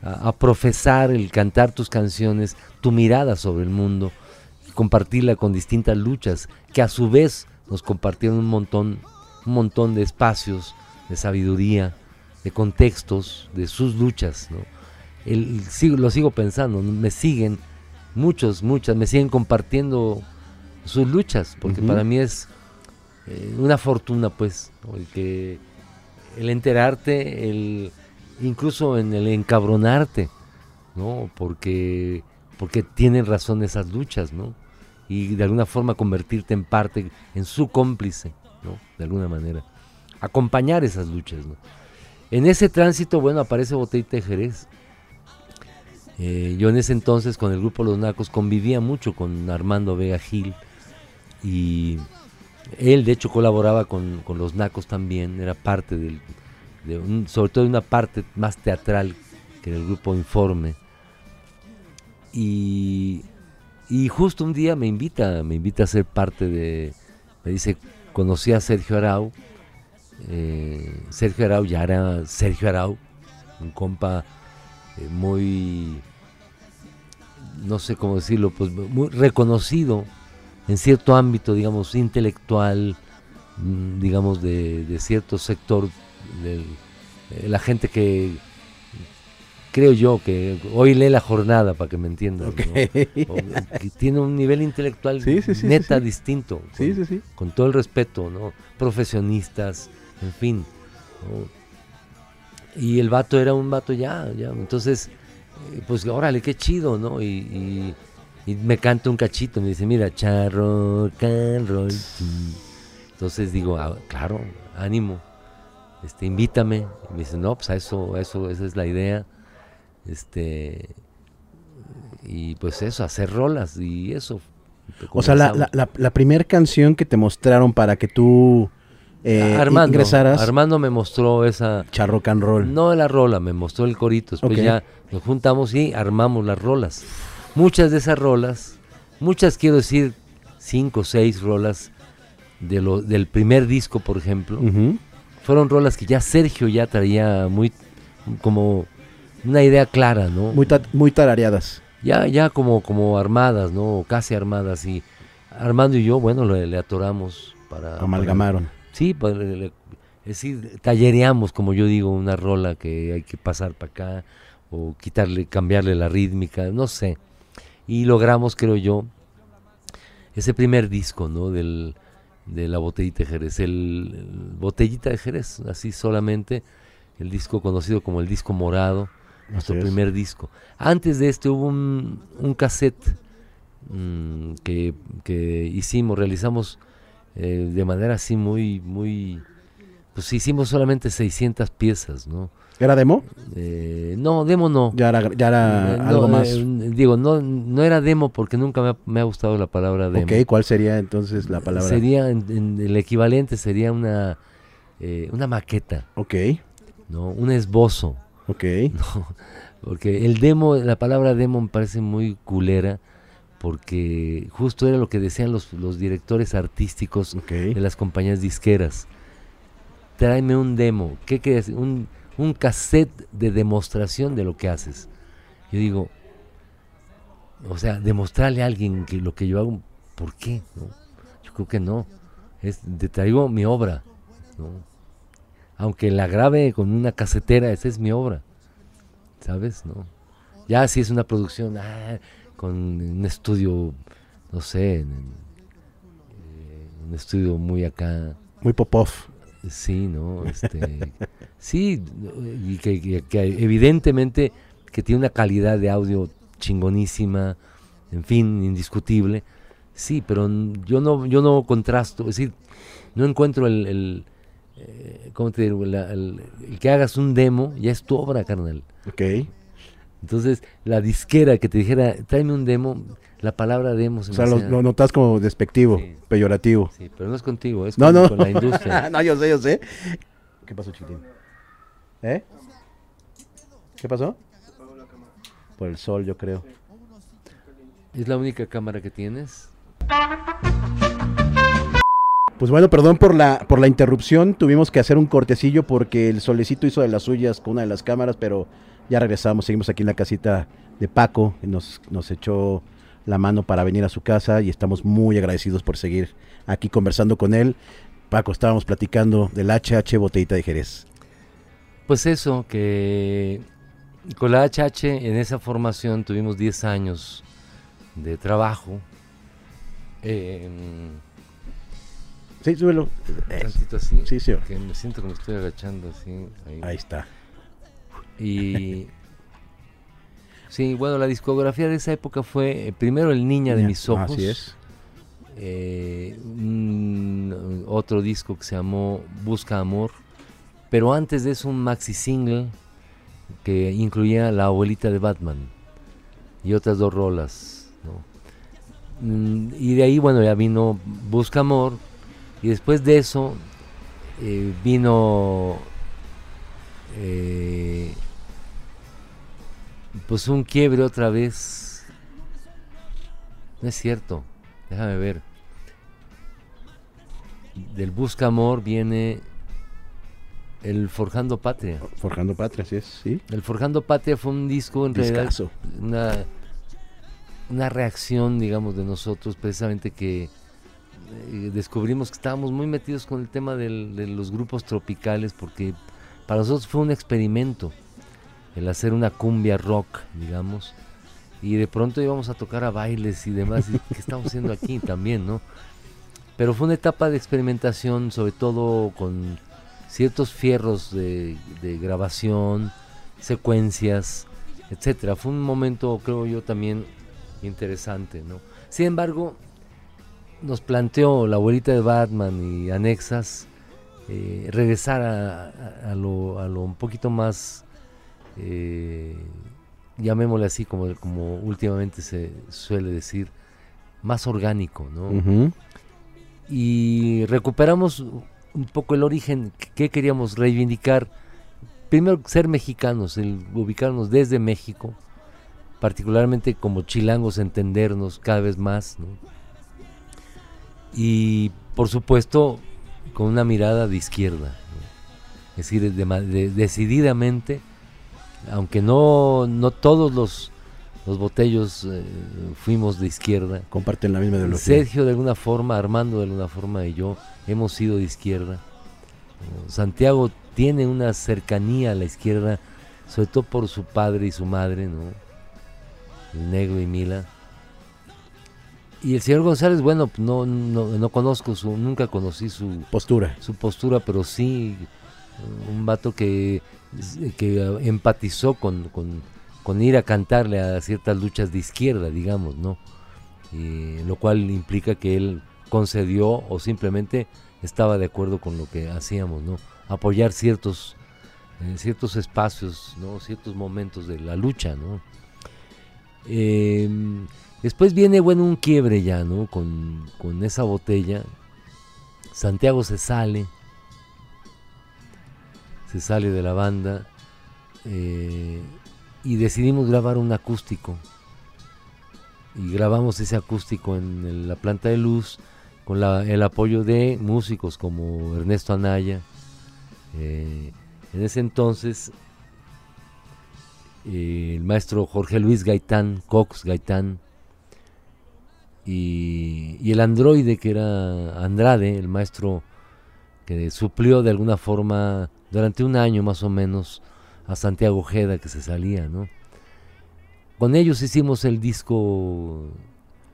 a, a profesar el cantar tus canciones tu mirada sobre el mundo y compartirla con distintas luchas que a su vez nos compartieron un montón un montón de espacios de sabiduría de contextos de sus luchas ¿no? El- sigo- lo sigo pensando me siguen muchos muchas me siguen compartiendo sus luchas porque para mí es eh, una fortuna pues ¿no? el que el enterarte el incluso en el encabronarte no porque porque tienen razón esas luchas no y de alguna forma convertirte en parte en su cómplice no de alguna manera. Acompañar esas luchas en ese tránsito bueno aparece Botellita de Jerez. Eh, yo en ese entonces con el grupo Los Nacos convivía mucho con Armando Vega Gil y él de hecho colaboraba con, con Los Nacos también, era parte del, de sobre todo de una parte más teatral que el grupo Informe. Y, y justo un día me invita, me invita a ser parte de, me dice, conocí a Sergio Arau, eh, Sergio Arau ya era Sergio Arau, un compa eh, muy, no sé cómo decirlo, pues muy reconocido en cierto ámbito, digamos, intelectual, mm, digamos, de, de cierto sector, de la gente que creo yo que hoy lee la jornada para que me entiendan, Ok. ¿no? O tiene un nivel intelectual Sí, sí, sí, neta distinto, con, con todo el respeto, ¿no? Profesionistas, en fin. ¿no? Y el vato era un vato ya, ya. Entonces, eh, pues órale, qué chido, ¿no? Y, y- y me canta un cachito, me dice, mira, charro, carro. Entonces digo, "Ah, claro, ánimo, este, invítame. Y me dice, no, pues a eso, a eso, esa es la idea. Este, y pues eso, hacer rolas y eso. O sea, la, la, la, la primera canción que te mostraron para que tú eh, Armando, ingresaras, Armando me mostró esa, charro can roll. no la rola, me mostró el corito. Después ya nos juntamos y armamos las rolas. Muchas de esas rolas, muchas quiero decir, cinco o seis rolas de lo, del primer disco, por ejemplo, fueron rolas que ya Sergio ya traía muy como una idea clara, ¿no? muy, ta- muy tarareadas. ya, ya como, como armadas, ¿no? O casi armadas. Y Armando y yo, bueno, le, le atoramos para... Amalgamaron. para- sí, pues, le- Es decir, tallereamos, como yo digo, una rola que hay que pasar para acá, o quitarle, cambiarle la rítmica, no sé. Y logramos, creo yo, ese primer disco, ¿no? Del, de la botellita de Jerez, el, el botellita de Jerez, así solamente, el disco conocido como el disco morado, nuestro Así es. primer disco. Antes de este hubo un, un cassette mm, que, que hicimos, realizamos eh, de manera así muy, muy, pues hicimos solamente 600 piezas, ¿no? ¿Era demo? Eh, no, demo no. Ya era, ya era Eh, no, algo más. digo, no, no era demo porque nunca me ha, me ha gustado la palabra demo. ok, ¿cuál sería entonces la palabra? Sería, en- en el equivalente sería una, una maqueta, Ok, ¿no? Un esbozo, ok. ¿no? Porque el demo, la palabra demo me parece muy culera porque justo era lo que decían los, los directores artísticos de las compañías disqueras. Tráeme un demo, ¿qué quieres? Un, un cassette de demostración de lo que haces. Yo digo, o sea, demostrarle a alguien que lo que yo hago, ¿por qué? no? Yo creo que no. Es, te traigo mi obra, ¿no? Aunque la grabe con una casetera, esa es mi obra, ¿sabes? ¿No? Ya si es una producción ah, con un estudio, no sé, en- en- eh, un estudio muy acá, Muy pop-off. Sí, ¿no? Este, sí, y que, que- que evidentemente que tiene una calidad de audio chingonísima, en fin, indiscutible. Sí, pero yo no, yo no contrasto, es decir, no encuentro el, el, eh, ¿cómo te digo? La- el, el que hagas un demo ya es tu obra, carnal. Ok. Entonces, la disquera que te dijera, tráeme un demo, la palabra demo se O me sea, lo, hacía- lo notas como despectivo, Sí. peyorativo. Sí, pero no es contigo, es No, con, no. con la industria. no, yo sé, yo sé. ¿Qué pasó, chiquitín? ¿Eh? ¿Qué pasó? Por el sol, yo creo. ¿Es la única cámara que tienes? Pues bueno, perdón por la, por la interrupción. Tuvimos que hacer un cortecillo porque el solecito hizo de las suyas con una de las cámaras, pero ya regresamos. Seguimos aquí en la casita de Paco. Nos, nos echó la mano para venir a su casa y estamos muy agradecidos por seguir aquí conversando con él. Paco, estábamos platicando del HH Botellita de Jerez. Pues eso, que con la HH en esa formación tuvimos 10 años de trabajo. Eh, Sí, súbelo. tantito así, Sí, señor. que me siento que me estoy agachando así. ahí. Ahí está. Y sí, bueno, la discografía de esa época fue eh, primero El Niña de mis ojos. Así es. eh, un- otro disco que se llamó Busca Amor, pero antes de eso un maxi single que incluía La abuelita de Batman y otras dos rolas. ¿no? Mm, y de ahí, bueno, ya vino Busca Amor y después de eso eh, vino eh, pues un quiebre otra vez. No es cierto. Déjame ver. Del Busca Amor viene el Forjando Patria. Forjando Patria, así es. Sí. El Forjando Patria fue un disco en realidad una, una reacción, digamos, de nosotros precisamente que descubrimos que estábamos muy metidos con el tema del- de los grupos tropicales porque para nosotros fue un experimento el hacer una cumbia rock, digamos, y de pronto íbamos a tocar a bailes y demás, y ¿qué estamos haciendo aquí también, no? Pero fue una etapa de experimentación, sobre todo con ciertos fierros de, de grabación, secuencias, etcétera. Fue un momento, creo yo, también interesante, ¿no? Sin embargo, nos planteó la abuelita de Batman y anexas eh, regresar a, lo, a lo un poquito más, eh, llamémosle así, como, como últimamente se suele decir, más orgánico, ¿no? Y recuperamos un poco el origen que- que queríamos reivindicar. Primero, ser mexicanos, el ubicarnos desde México, particularmente como chilangos, entendernos cada vez más. ¿no? Y por supuesto, con una mirada de izquierda. ¿no? Es decir, de- decididamente, aunque no, no todos los, los botellos eh, fuimos de izquierda, Comparten la misma ideología. Sergio de alguna forma, Armando de alguna forma y yo hemos sido de izquierda. Santiago tiene una cercanía a la izquierda, sobre todo por su padre y su madre, ¿no? El negro y Mila. Y el señor González, bueno, pues no, no, no conozco su, nunca conocí su postura, su postura, pero sí un vato que, que empatizó con, con, con ir a cantarle a ciertas luchas de izquierda, digamos, ¿no? Y, lo cual implica que él concedió o simplemente estaba de acuerdo con lo que hacíamos, ¿no? Apoyar ciertos, eh, ciertos espacios, ¿no? Ciertos momentos de la lucha, ¿no? Em, después viene, bueno, un quiebre ya, ¿no? Con, con esa botella. Santiago se sale, se sale de la banda eh, y decidimos grabar un acústico. Y grabamos ese acústico en la planta de luz con el apoyo de músicos como Ernesto Anaya. Eh, en ese entonces, eh, el maestro Jorge Luis Gaitán, Cox Gaitán, y, y, el androide que era Andrade, el maestro que suplió de alguna forma durante un año más o menos a Santiago Ojeda que se salía, ¿no? Con ellos hicimos el disco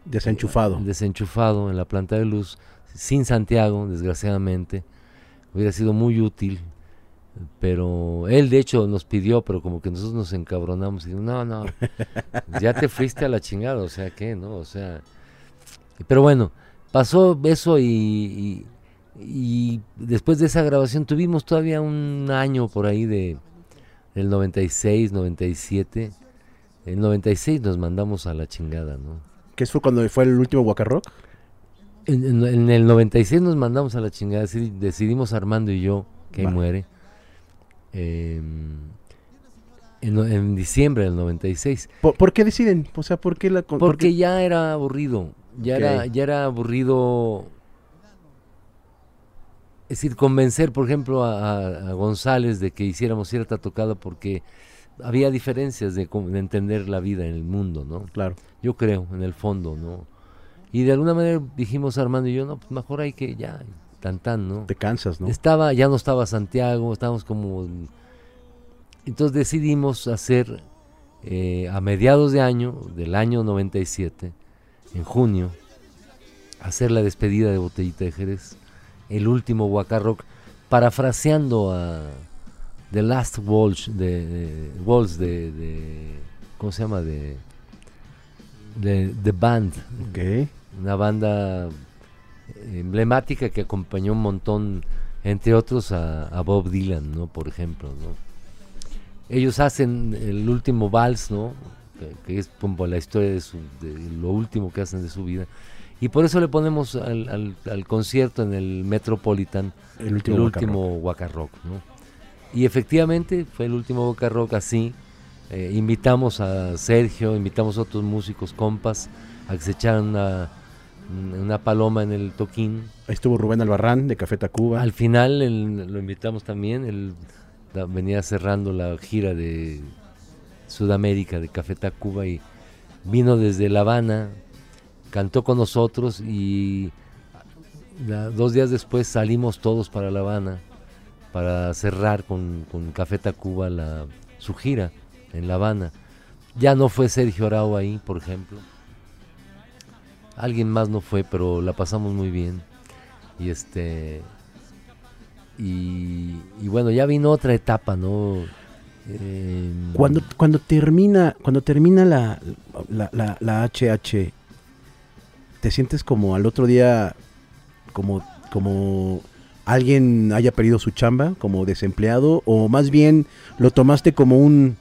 Desenchufado. Desenchufado en la planta de luz, sin Santiago, desgraciadamente. Hubiera sido muy útil, pero él de hecho nos pidió, pero como que nosotros nos encabronamos y no, no, ya te fuiste a la chingada, o sea, ¿qué? ¿No? O sea, pero bueno, pasó eso y, y, después de esa grabación tuvimos todavía un año por ahí de del 96, 97. En 96 nos mandamos a la chingada, ¿no? ¿Qué fue cuando fue el último Waka Rock? En, el 96 nos mandamos a la chingada, decidimos Armando y yo, que ahí muere, em, en, diciembre del 96. ¿Por, qué deciden? O sea, ¿por qué la Porque ya era aburrido, ya, era, ya era aburrido. Es decir, convencer, por ejemplo, a, González de que hiciéramos cierta tocada porque había diferencias de, de, entender la vida en el mundo, ¿no? Claro. Yo creo, en el fondo, ¿no? Y de alguna manera dijimos Armando y yo, no, pues mejor hay que ya, tan tan, ¿no? Te cansas, ¿no? Estaba, ya no estaba Santiago, estábamos como... Entonces decidimos hacer eh, a mediados de año, del año 97, en junio, hacer la despedida de Botellita de Jerez, el último Waka Rock, parafraseando a The Last Waltz de, Waltz de, de, ¿cómo se llama? De de The Band. Una banda emblemática que acompañó un montón, entre otros, a, Bob Dylan, ¿no? Por ejemplo, ¿no? Ellos hacen el último vals, ¿no? Que, es como la historia de, su, de, lo último que hacen de su vida. Y por eso le ponemos al, al, concierto en el Metropolitan el último, el último Waka Rock, ¿no? Y efectivamente fue el último Waka Rock así, eh, invitamos a Sergio, invitamos a otros músicos compas a que se echaran una, una paloma en el toquín. Ahí estuvo Rubén Albarrán de Café Tacuba. Al final lo invitamos también, él venía cerrando la gira de Sudamérica de Café Tacuba y vino desde La Habana, cantó con nosotros y dos días después salimos todos para La Habana para cerrar con, con Café la, su gira en La Habana. Ya no fue Sergio Arau ahí, por ejemplo. Alguien más no fue, pero la pasamos muy bien. Y este. Y, bueno, ya vino otra etapa, ¿no? Em, cuando, cuando termina, cuando termina la, la, HH, ¿te sientes como al otro día, como, como alguien haya perdido su chamba, como desempleado, o más bien lo tomaste como un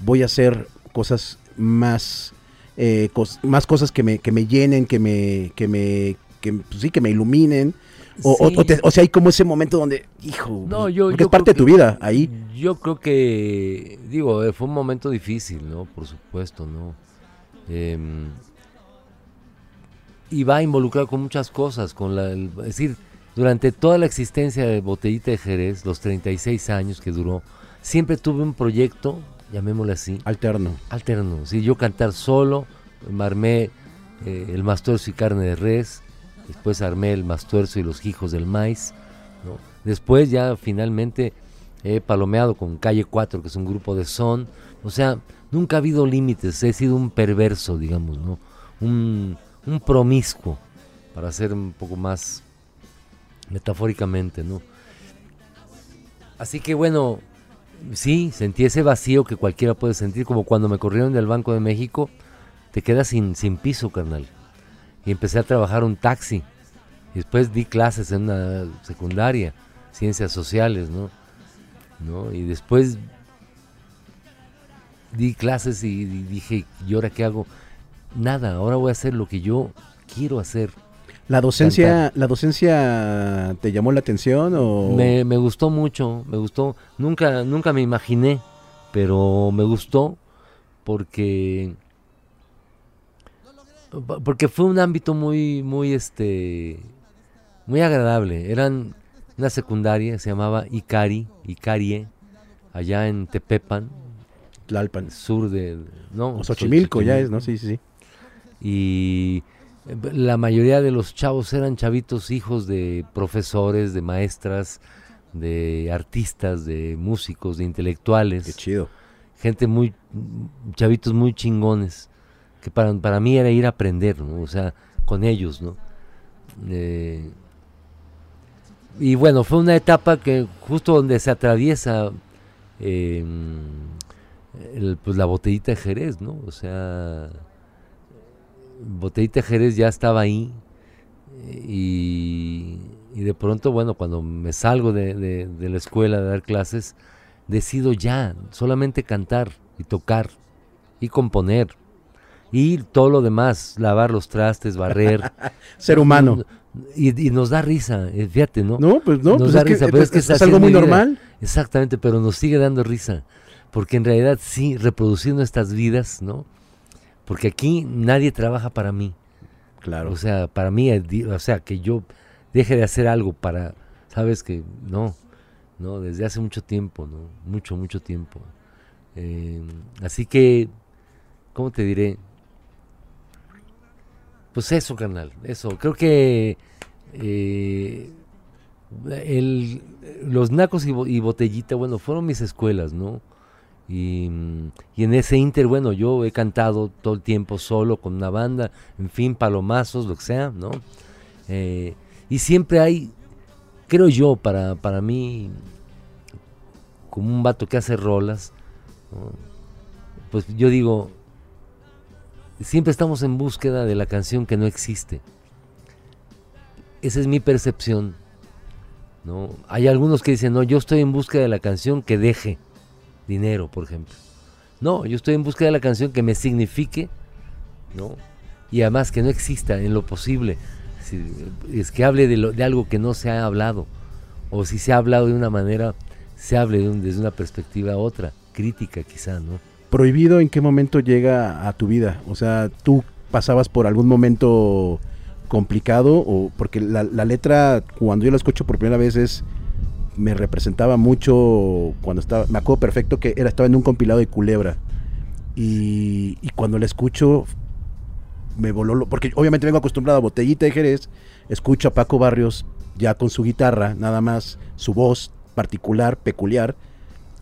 voy a hacer cosas más, eh, más cosas que me, que me llenen, que me, que me, pues sí, que me iluminen. O, o, sea, hay como ese momento donde, hijo, no, yo, es parte de tu vida ahí. Yo creo que, digo, eh, fue un momento difícil, ¿no? Por supuesto, ¿no? Em, y va involucrado con muchas cosas, con la, es decir, durante toda la existencia de Botellita de Jerez, los 36 años que duró, siempre tuve un proyecto llamémosle así. Alterno. Alterno. Sí, yo cantar solo, me armé eh, el mastuerzo y carne de res, después armé el mastuerzo y los hijos del maíz, Después ya finalmente he palomeado con Calle 4, que es un grupo de son. O sea, nunca ha habido límites, he sido un perverso, digamos, ¿no? Un, un promiscuo, para ser un poco más metafóricamente, ¿no? Así que bueno, sí, sentí ese vacío que cualquiera puede sentir, como cuando me corrieron del Banco de México, te quedas sin, sin piso, carnal. Y empecé a trabajar un taxi. Y después di clases en una secundaria, ciencias sociales, ¿no? ¿No? Y después di clases y dije, ¿y ahora qué hago? Nada, ahora voy a hacer lo que yo quiero hacer. ¿La docencia, ¿La docencia te llamó la atención o...? Me, me, gustó mucho, me gustó. Nunca, nunca me imaginé, pero me gustó porque... Porque fue un ámbito muy, muy, este... Muy agradable. Eran una secundaria, se llamaba Icari, Icarie, allá en Tepepan. Tlalpan. Sur de... No, o Xochimilco ya es, ¿no? Sí, sí, sí. Y la mayoría de los chavos eran chavitos hijos de profesores, de maestras, de artistas, de músicos, de intelectuales. Qué chido. Gente muy, chavitos muy chingones, que para, para mí era ir a aprender, ¿no? O sea, con ellos, ¿no? Eh, y bueno, fue una etapa que justo donde se atraviesa eh, pues la botellita de Jerez, ¿no? O sea Botellita Jerez ya estaba ahí y, de pronto, bueno, cuando me salgo de, la escuela de dar clases, decido ya solamente cantar y tocar y componer y todo lo demás, lavar los trastes, barrer. Ser humano. Y, nos da risa, eh, fíjate, ¿no? No, pues no, pues da risa, pero es, que es, algo muy normal. Exactamente, pero nos sigue dando risa, porque en realidad sí, reproducir nuestras vidas, ¿no? Porque aquí nadie trabaja para mí. Claro. O sea, para mí, o sea, que yo deje de hacer algo para, sabes que no, no, desde hace mucho tiempo, ¿no? Mucho, mucho tiempo. Eh, así que, ¿cómo te diré? Pues eso, carnal, eso. Creo que eh, el, los nacos y, y, botellita, bueno, fueron mis escuelas, ¿no? Y, en ese inter, bueno, yo he cantado todo el tiempo solo con una banda, en fin, palomazos, lo que sea, ¿no? Eh, y siempre hay, creo yo, para, para mí, como un vato que hace rolas, pues yo digo, siempre estamos en búsqueda de la canción que no existe. Esa es mi percepción. ¿no? Hay algunos que dicen, no, yo estoy en búsqueda de la canción que deje dinero, por ejemplo. No, yo estoy en busca de la canción que me signifique, ¿no? Y además que no exista en lo posible. es que hable de, de algo que no se ha hablado. O si se ha hablado de una manera, se hable desde una perspectiva otra, crítica quizá, ¿no? ¿Prohibido en qué momento llega a tu vida? O sea, ¿tú pasabas por algún momento complicado? o Porque la, letra, cuando yo la escucho por primera vez, es me representaba mucho cuando estaba, me acuerdo perfecto que era, estaba en un compilado de Culebra. Y, cuando la escucho, me voló, porque obviamente vengo acostumbrado a Botellita de Jerez, escucho a Paco Barrios ya con su guitarra, nada más, su voz particular, peculiar,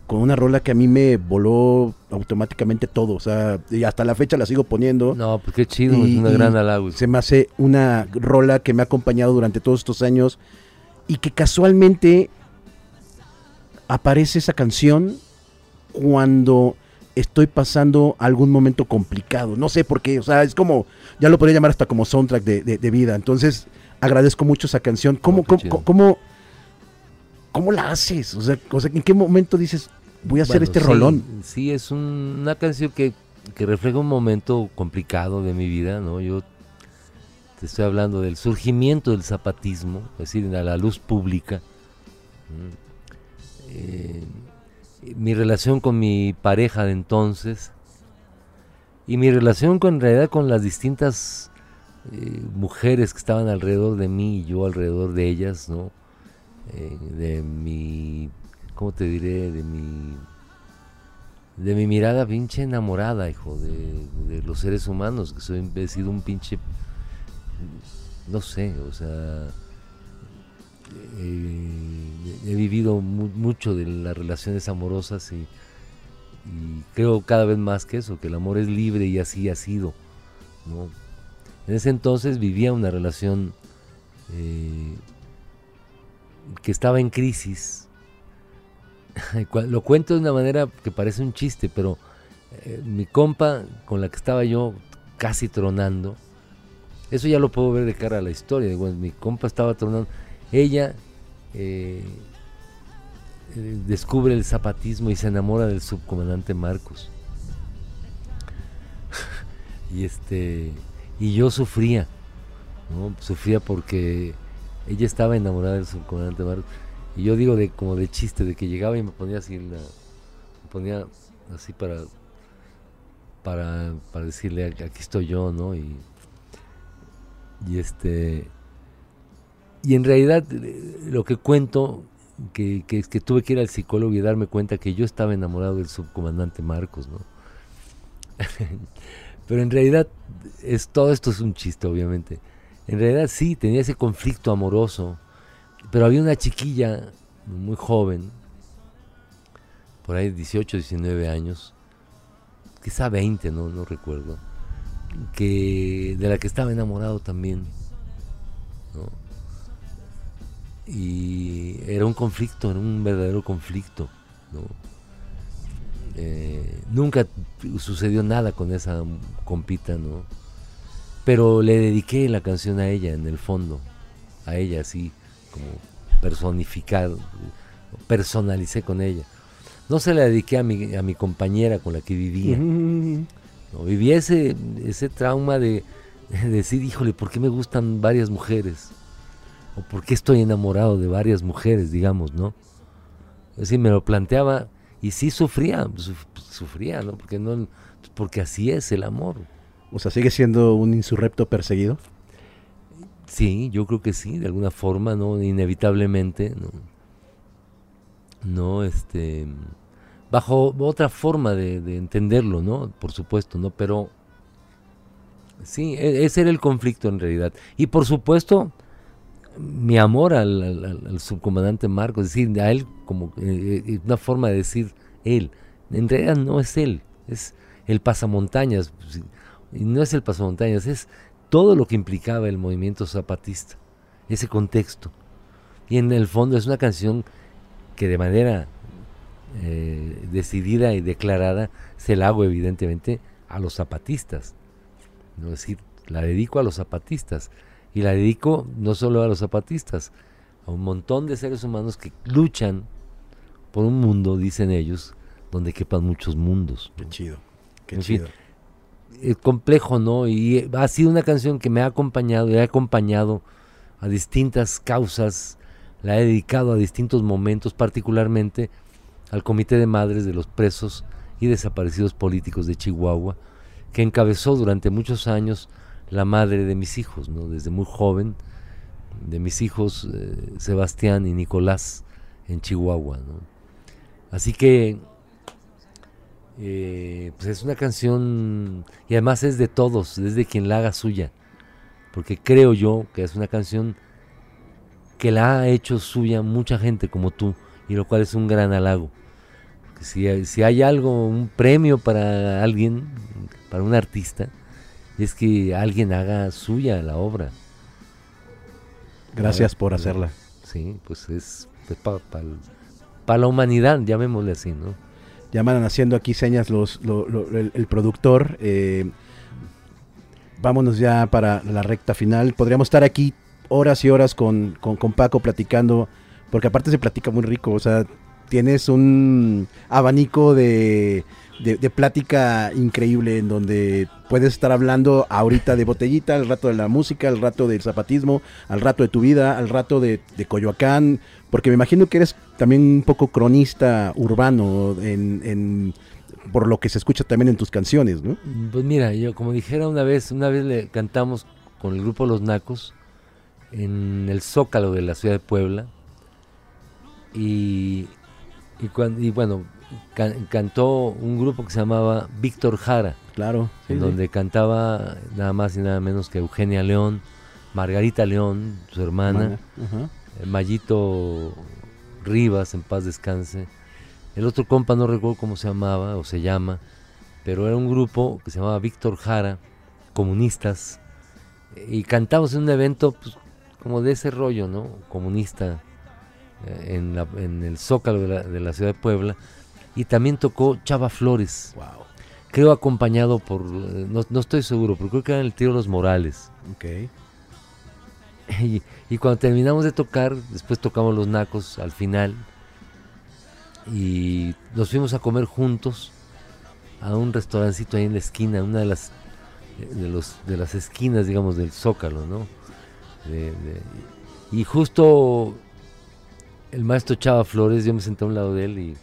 con una rola que a mí me voló automáticamente todo, o sea, y hasta la fecha la sigo poniendo. No, pues qué chido, es una gran halago. Se me hace una rola que me ha acompañado durante todos estos años y que casualmente aparece esa canción cuando estoy pasando algún momento complicado. No sé por qué, o sea, es como, ya lo podría llamar hasta como soundtrack de, vida. Entonces, agradezco mucho esa canción. ¿Cómo, cómo, cómo, la haces? O sea, ¿en qué momento dices, voy a hacer este rolón? Sí, es una canción que, refleja un momento complicado de mi vida, ¿no? Yo te estoy hablando del surgimiento del zapatismo, es decir, a la luz pública. Eh, mi relación con mi pareja de entonces y mi relación con en realidad con las distintas eh, mujeres que estaban alrededor de mí y yo alrededor de ellas, ¿no? Eh, de mi, ¿cómo te diré? De mi, de mi mirada pinche enamorada, hijo, de, los seres humanos, que soy, he sido un pinche, no sé, o sea eh, he vivido mucho de las relaciones amorosas y, creo cada vez más que eso, que el amor es libre y así ha sido. En ese entonces vivía una relación eh, que estaba en crisis. Lo cuento de una manera que parece un chiste, pero eh, mi compa con la que estaba yo casi tronando, eso ya lo puedo ver de cara a la historia. mi compa estaba tronando. Ella eh, eh, descubre el zapatismo y se enamora del subcomandante Marcos. y este y yo sufría, Sufría porque ella estaba enamorada del subcomandante Marcos. Y yo digo de como de chiste, de que llegaba y me ponía así me ponía así para para, para decirle aquí estoy yo, ¿no? Y, y este y en realidad eh, lo que cuento que, que, que tuve que ir al psicólogo y darme cuenta que yo estaba enamorado del subcomandante Marcos, ¿no? Pero en realidad es todo esto es un chiste, obviamente. En realidad sí, tenía ese conflicto amoroso, pero había una chiquilla muy joven, por ahí 18, 19 años, quizá 20, no, no recuerdo, que de la que estaba enamorado también. ¿no? y era un conflicto, era un verdadero conflicto. Eh, nunca sucedió nada con esa compita, ¿no? Pero le dediqué la canción a ella, en el fondo, a ella así, como personificado, personalicé con ella. No se la dediqué a mi, a mi compañera con la que vivía. No, vivía ese, trauma de, de decir, híjole, ¿por qué me gustan varias mujeres? o por qué estoy enamorado de varias mujeres, digamos, ¿no? Es decir, me lo planteaba y sí sufría, sufría, ¿no? Porque, no, porque así es el amor. O sea, ¿sigue siendo un insurrecto perseguido? Sí, yo creo que sí, de alguna forma, ¿no? Inevitablemente, ¿no? No, este... Bajo otra forma de, de entenderlo, ¿no? Por supuesto, ¿no? Pero... Sí, e, ese era el conflicto en realidad. Y por supuesto, mi amor al, subcomandante Marcos, es decir, a él como eh, eh, una forma de decir él. En realidad no es él, es el pasamontañas. No es el pasamontañas, es todo lo que implicaba el movimiento zapatista, ese contexto. Y en el fondo es una canción que de manera eh, decidida y declarada se la hago evidentemente a los zapatistas. ¿no? Es decir, la dedico a los zapatistas y la dedico no solo a los zapatistas, a un montón de seres humanos que luchan por un mundo, dicen ellos, donde quepan muchos mundos. Qué chido, qué chido. Es complejo, ¿no? Y ha sido una canción que me ha acompañado y ha acompañado a distintas causas, la he dedicado a distintos momentos, particularmente al Comité de Madres de los Presos y Desaparecidos Políticos de Chihuahua, que encabezó durante muchos años la madre de mis hijos, ¿no? Desde muy joven, de mis hijos eh, Sebastián y Nicolás en Chihuahua, ¿no? Así que eh, pues es una canción y además es de todos, es de quien la haga suya, porque creo yo que es una canción que la ha hecho suya mucha gente como tú, y lo cual es un gran halago. Si, si hay algo, un premio para alguien, para un artista, es que alguien haga suya la obra. Gracias por hacerla. Sí, pues es para la humanidad, llamémosle así, ¿no? Llaman haciendo aquí señas los, el, productor. Eh, vámonos ya para la recta final. Podríamos estar aquí horas y horas con, con, con Paco platicando, porque aparte se platica muy rico, o sea, tienes un abanico de de, plática increíble en donde puedes estar hablando ahorita de botellita, al rato de la música, al rato del zapatismo, al rato de tu vida, al rato de, Coyoacán, porque me imagino que eres también un poco cronista urbano en, por lo que se escucha también en tus canciones, ¿no? Pues mira, yo como dijera una vez, una vez le cantamos con el grupo Los Nacos en el Zócalo de la ciudad de Puebla y, y, cuando, y bueno, cantó un grupo que se llamaba Víctor Jara. Claro. en donde cantaba nada más y nada menos que Eugenia León, Margarita León, su hermana, Mayito Rivas, en paz descanse. El otro compa no recuerdo cómo se llamaba o se llama, pero era un grupo que se llamaba Víctor Jara, comunistas, y cantamos en un evento pues, como de ese rollo, ¿no? Comunista, eh, en, la- en el Zócalo de la, de la ciudad de Puebla, y también tocó Chava Flores, Wow. creo acompañado por, eh, no, no estoy seguro, pero creo que eran el trío Los Morales. Ok. Y, y cuando terminamos de tocar, después tocamos los nacos al final y nos fuimos a comer juntos a un restaurancito ahí en la esquina, una de las de los de las esquinas, digamos, del Zócalo, ¿no? De- de- y justo el maestro Chava Flores, yo me senté a un lado de él y,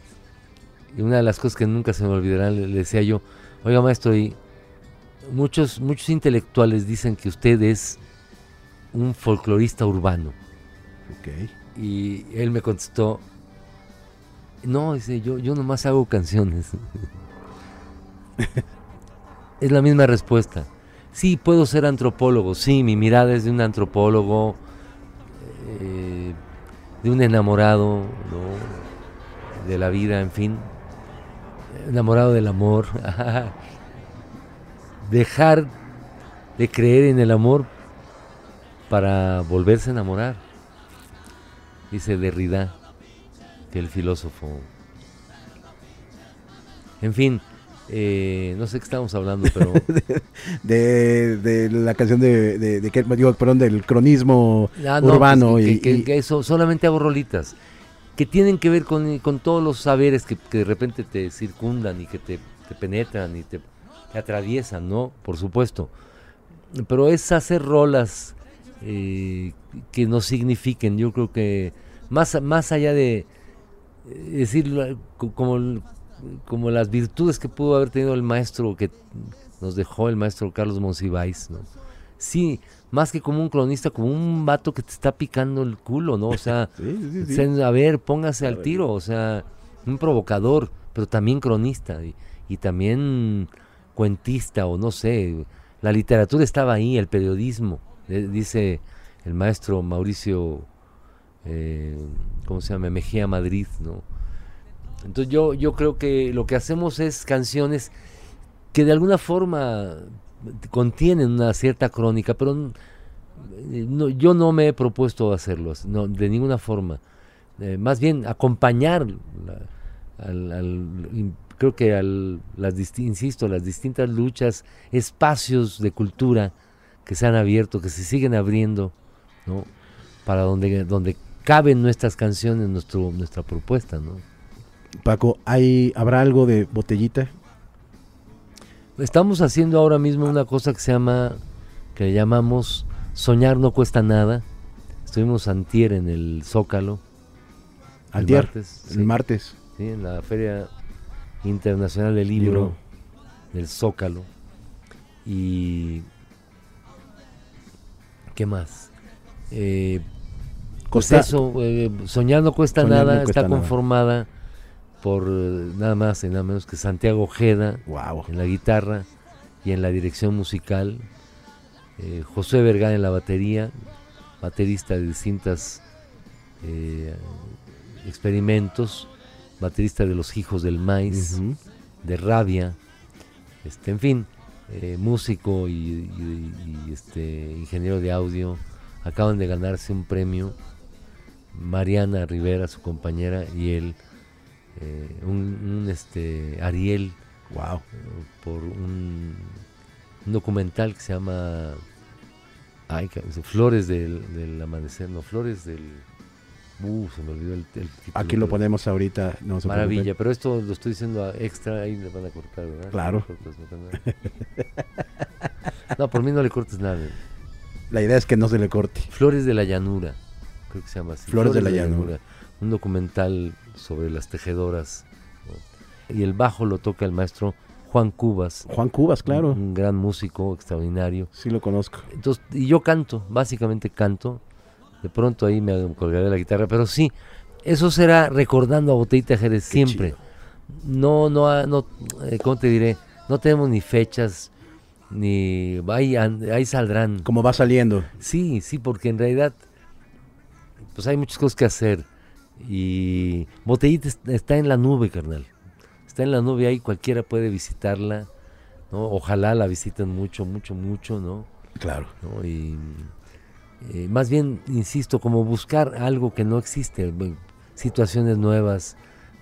y una de las cosas que nunca se me olvidarán, le, le decía yo, oiga maestro, y muchos, muchos intelectuales dicen que usted es un folclorista urbano. Ok. Y él me contestó, no, dice, yo, yo nomás hago canciones. es la misma respuesta. Sí, puedo ser antropólogo, sí, mi mirada es de un antropólogo, eh, de un enamorado, ¿no? de la vida, en fin, enamorado del amor. Dejar de creer en el amor para volverse a enamorar. Dice Derrida, que el filósofo. En fin, eh, no sé qué estamos hablando, pero De, de la canción de, de, de digo, perdón, del cronismo Ah, no, urbano pues, que, y, que- y- que eso, solamente hago rolitas que tienen que ver con, con todos los saberes que, de repente te circundan y que te, penetran y te, atraviesan, ¿no? Por supuesto. Pero es hacer rolas eh, que nos signifiquen, yo creo que más, más allá de eh, decir como, como las virtudes que pudo haber tenido el maestro que nos dejó el maestro Carlos Monsiváis, ¿no? Sí, más que como un cronista, como un vato que te está picando el culo, ¿no? O sea, Sí, sí, sí. sen- a ver, póngase al tiro, o sea, un provocador, pero también cronista y, y también cuentista o no sé, la literatura estaba ahí, el periodismo, eh, dice el maestro Mauricio, eh, ¿cómo se llama? Mejía Madrid, ¿no? Entonces yo, yo creo que lo que hacemos es canciones que de alguna forma contienen una cierta crónica, pero n- eh, no, yo no me he propuesto hacerlo, no, de ninguna forma. Eh, más bien acompañar, al, creo que al, las, insisto, las distintas luchas, espacios de cultura que se han abierto, que se siguen abriendo, ¿no? para donde, donde caben nuestras canciones, nuestro, nuestra propuesta. ¿no? Paco, ¿hay, ¿habrá algo de botellita? Estamos haciendo ahora mismo una cosa que se llama, que le llamamos Soñar no cuesta nada. Estuvimos antier en el Zócalo. el Antier, martes, el sí, martes. sí, en la Feria Internacional del Libro, Libro. del Zócalo. Y... ¿Qué más? Eh, pues Costa- eso, eh, Soñar no cuesta Soñar no nada, cuesta está nada. Por eh, nada más y nada menos que Santiago Ojeda, Wow. en la guitarra y en la dirección musical, eh, José Vergara en la batería, baterista de distintas eh, experimentos, baterista de Los Hijos del Maíz, de Rabia, este, en fin, eh, músico y, y- y, este, ingeniero de audio, acaban de ganarse un premio, Mariana Rivera, su compañera, y él, eh, un, un, este, Ariel, Wow. por un, un documental que se llama ay, Flores del, del Amanecer, no, Flores del... Uh, se me olvidó el, el título. Aquí lo ponemos ahorita. No se Maravilla, preocupen. pero esto lo estoy diciendo a extra, ahí le van a cortar, ¿verdad? Claro. No, por mí no le cortes nada. La idea es que no se le corte. Flores de la Llanura, creo que se llama así. Flores de la Llanura. Un documental sobre las tejedoras. ¿no? Y el bajo lo toca el maestro Juan Cubas. Juan Cubas, claro. Un, un gran músico extraordinario. Sí lo conozco. Entonces, y yo canto, básicamente canto. De pronto ahí me colgaré la guitarra, pero sí, eso será recordando a Botellita Jerez Qué siempre. chido. No, no, no, eh, ¿cómo te diré? No tenemos ni fechas, ni ahí, ahí saldrán. Como va saliendo. Sí, sí, porque en realidad pues hay muchas cosas que hacer. Y Botellita está en la nube, carnal. Está en la nube ahí, cualquiera puede visitarla. ¿no? Ojalá la visiten mucho, mucho, mucho, ¿no? Claro. Y eh, más bien, insisto, como buscar algo que no existe, situaciones nuevas,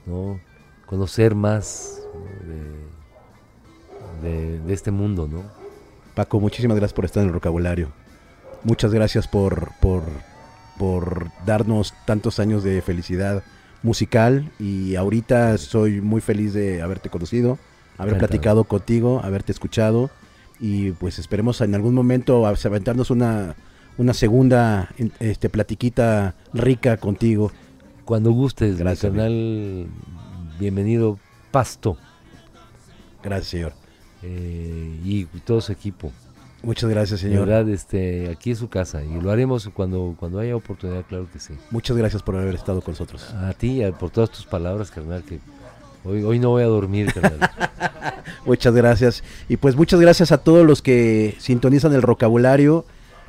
¿no? Conocer más de, de, este mundo, ¿no? Paco, muchísimas gracias por estar en el vocabulario. Muchas gracias por, por por darnos tantos años de felicidad musical y ahorita soy muy feliz de haberte conocido, haber platicado contigo, haberte escuchado y pues esperemos en algún momento aventarnos una, una segunda este, platiquita rica contigo. Cuando gustes, Gracias, canal, bienvenido Pasto. Gracias, señor. Eh, y todo su equipo. Muchas gracias, señor. verdad, este, aquí es su casa y lo haremos cuando, cuando haya oportunidad, claro que sí. Muchas gracias por haber estado con nosotros. A ti, por todas tus palabras, carnal, que hoy, hoy no voy a dormir, carnal. muchas gracias. Y pues muchas gracias a todos los que sintonizan el vocabulario.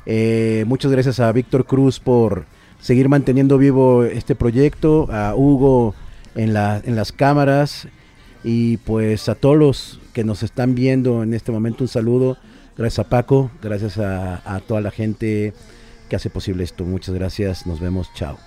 Eh, muchas gracias a Víctor Cruz por seguir manteniendo vivo este proyecto, a Hugo en, la, en las cámaras y pues a todos los que nos están viendo en este momento un saludo Gracias a Paco, gracias a, toda la gente que hace posible esto. Muchas gracias, nos vemos, chao.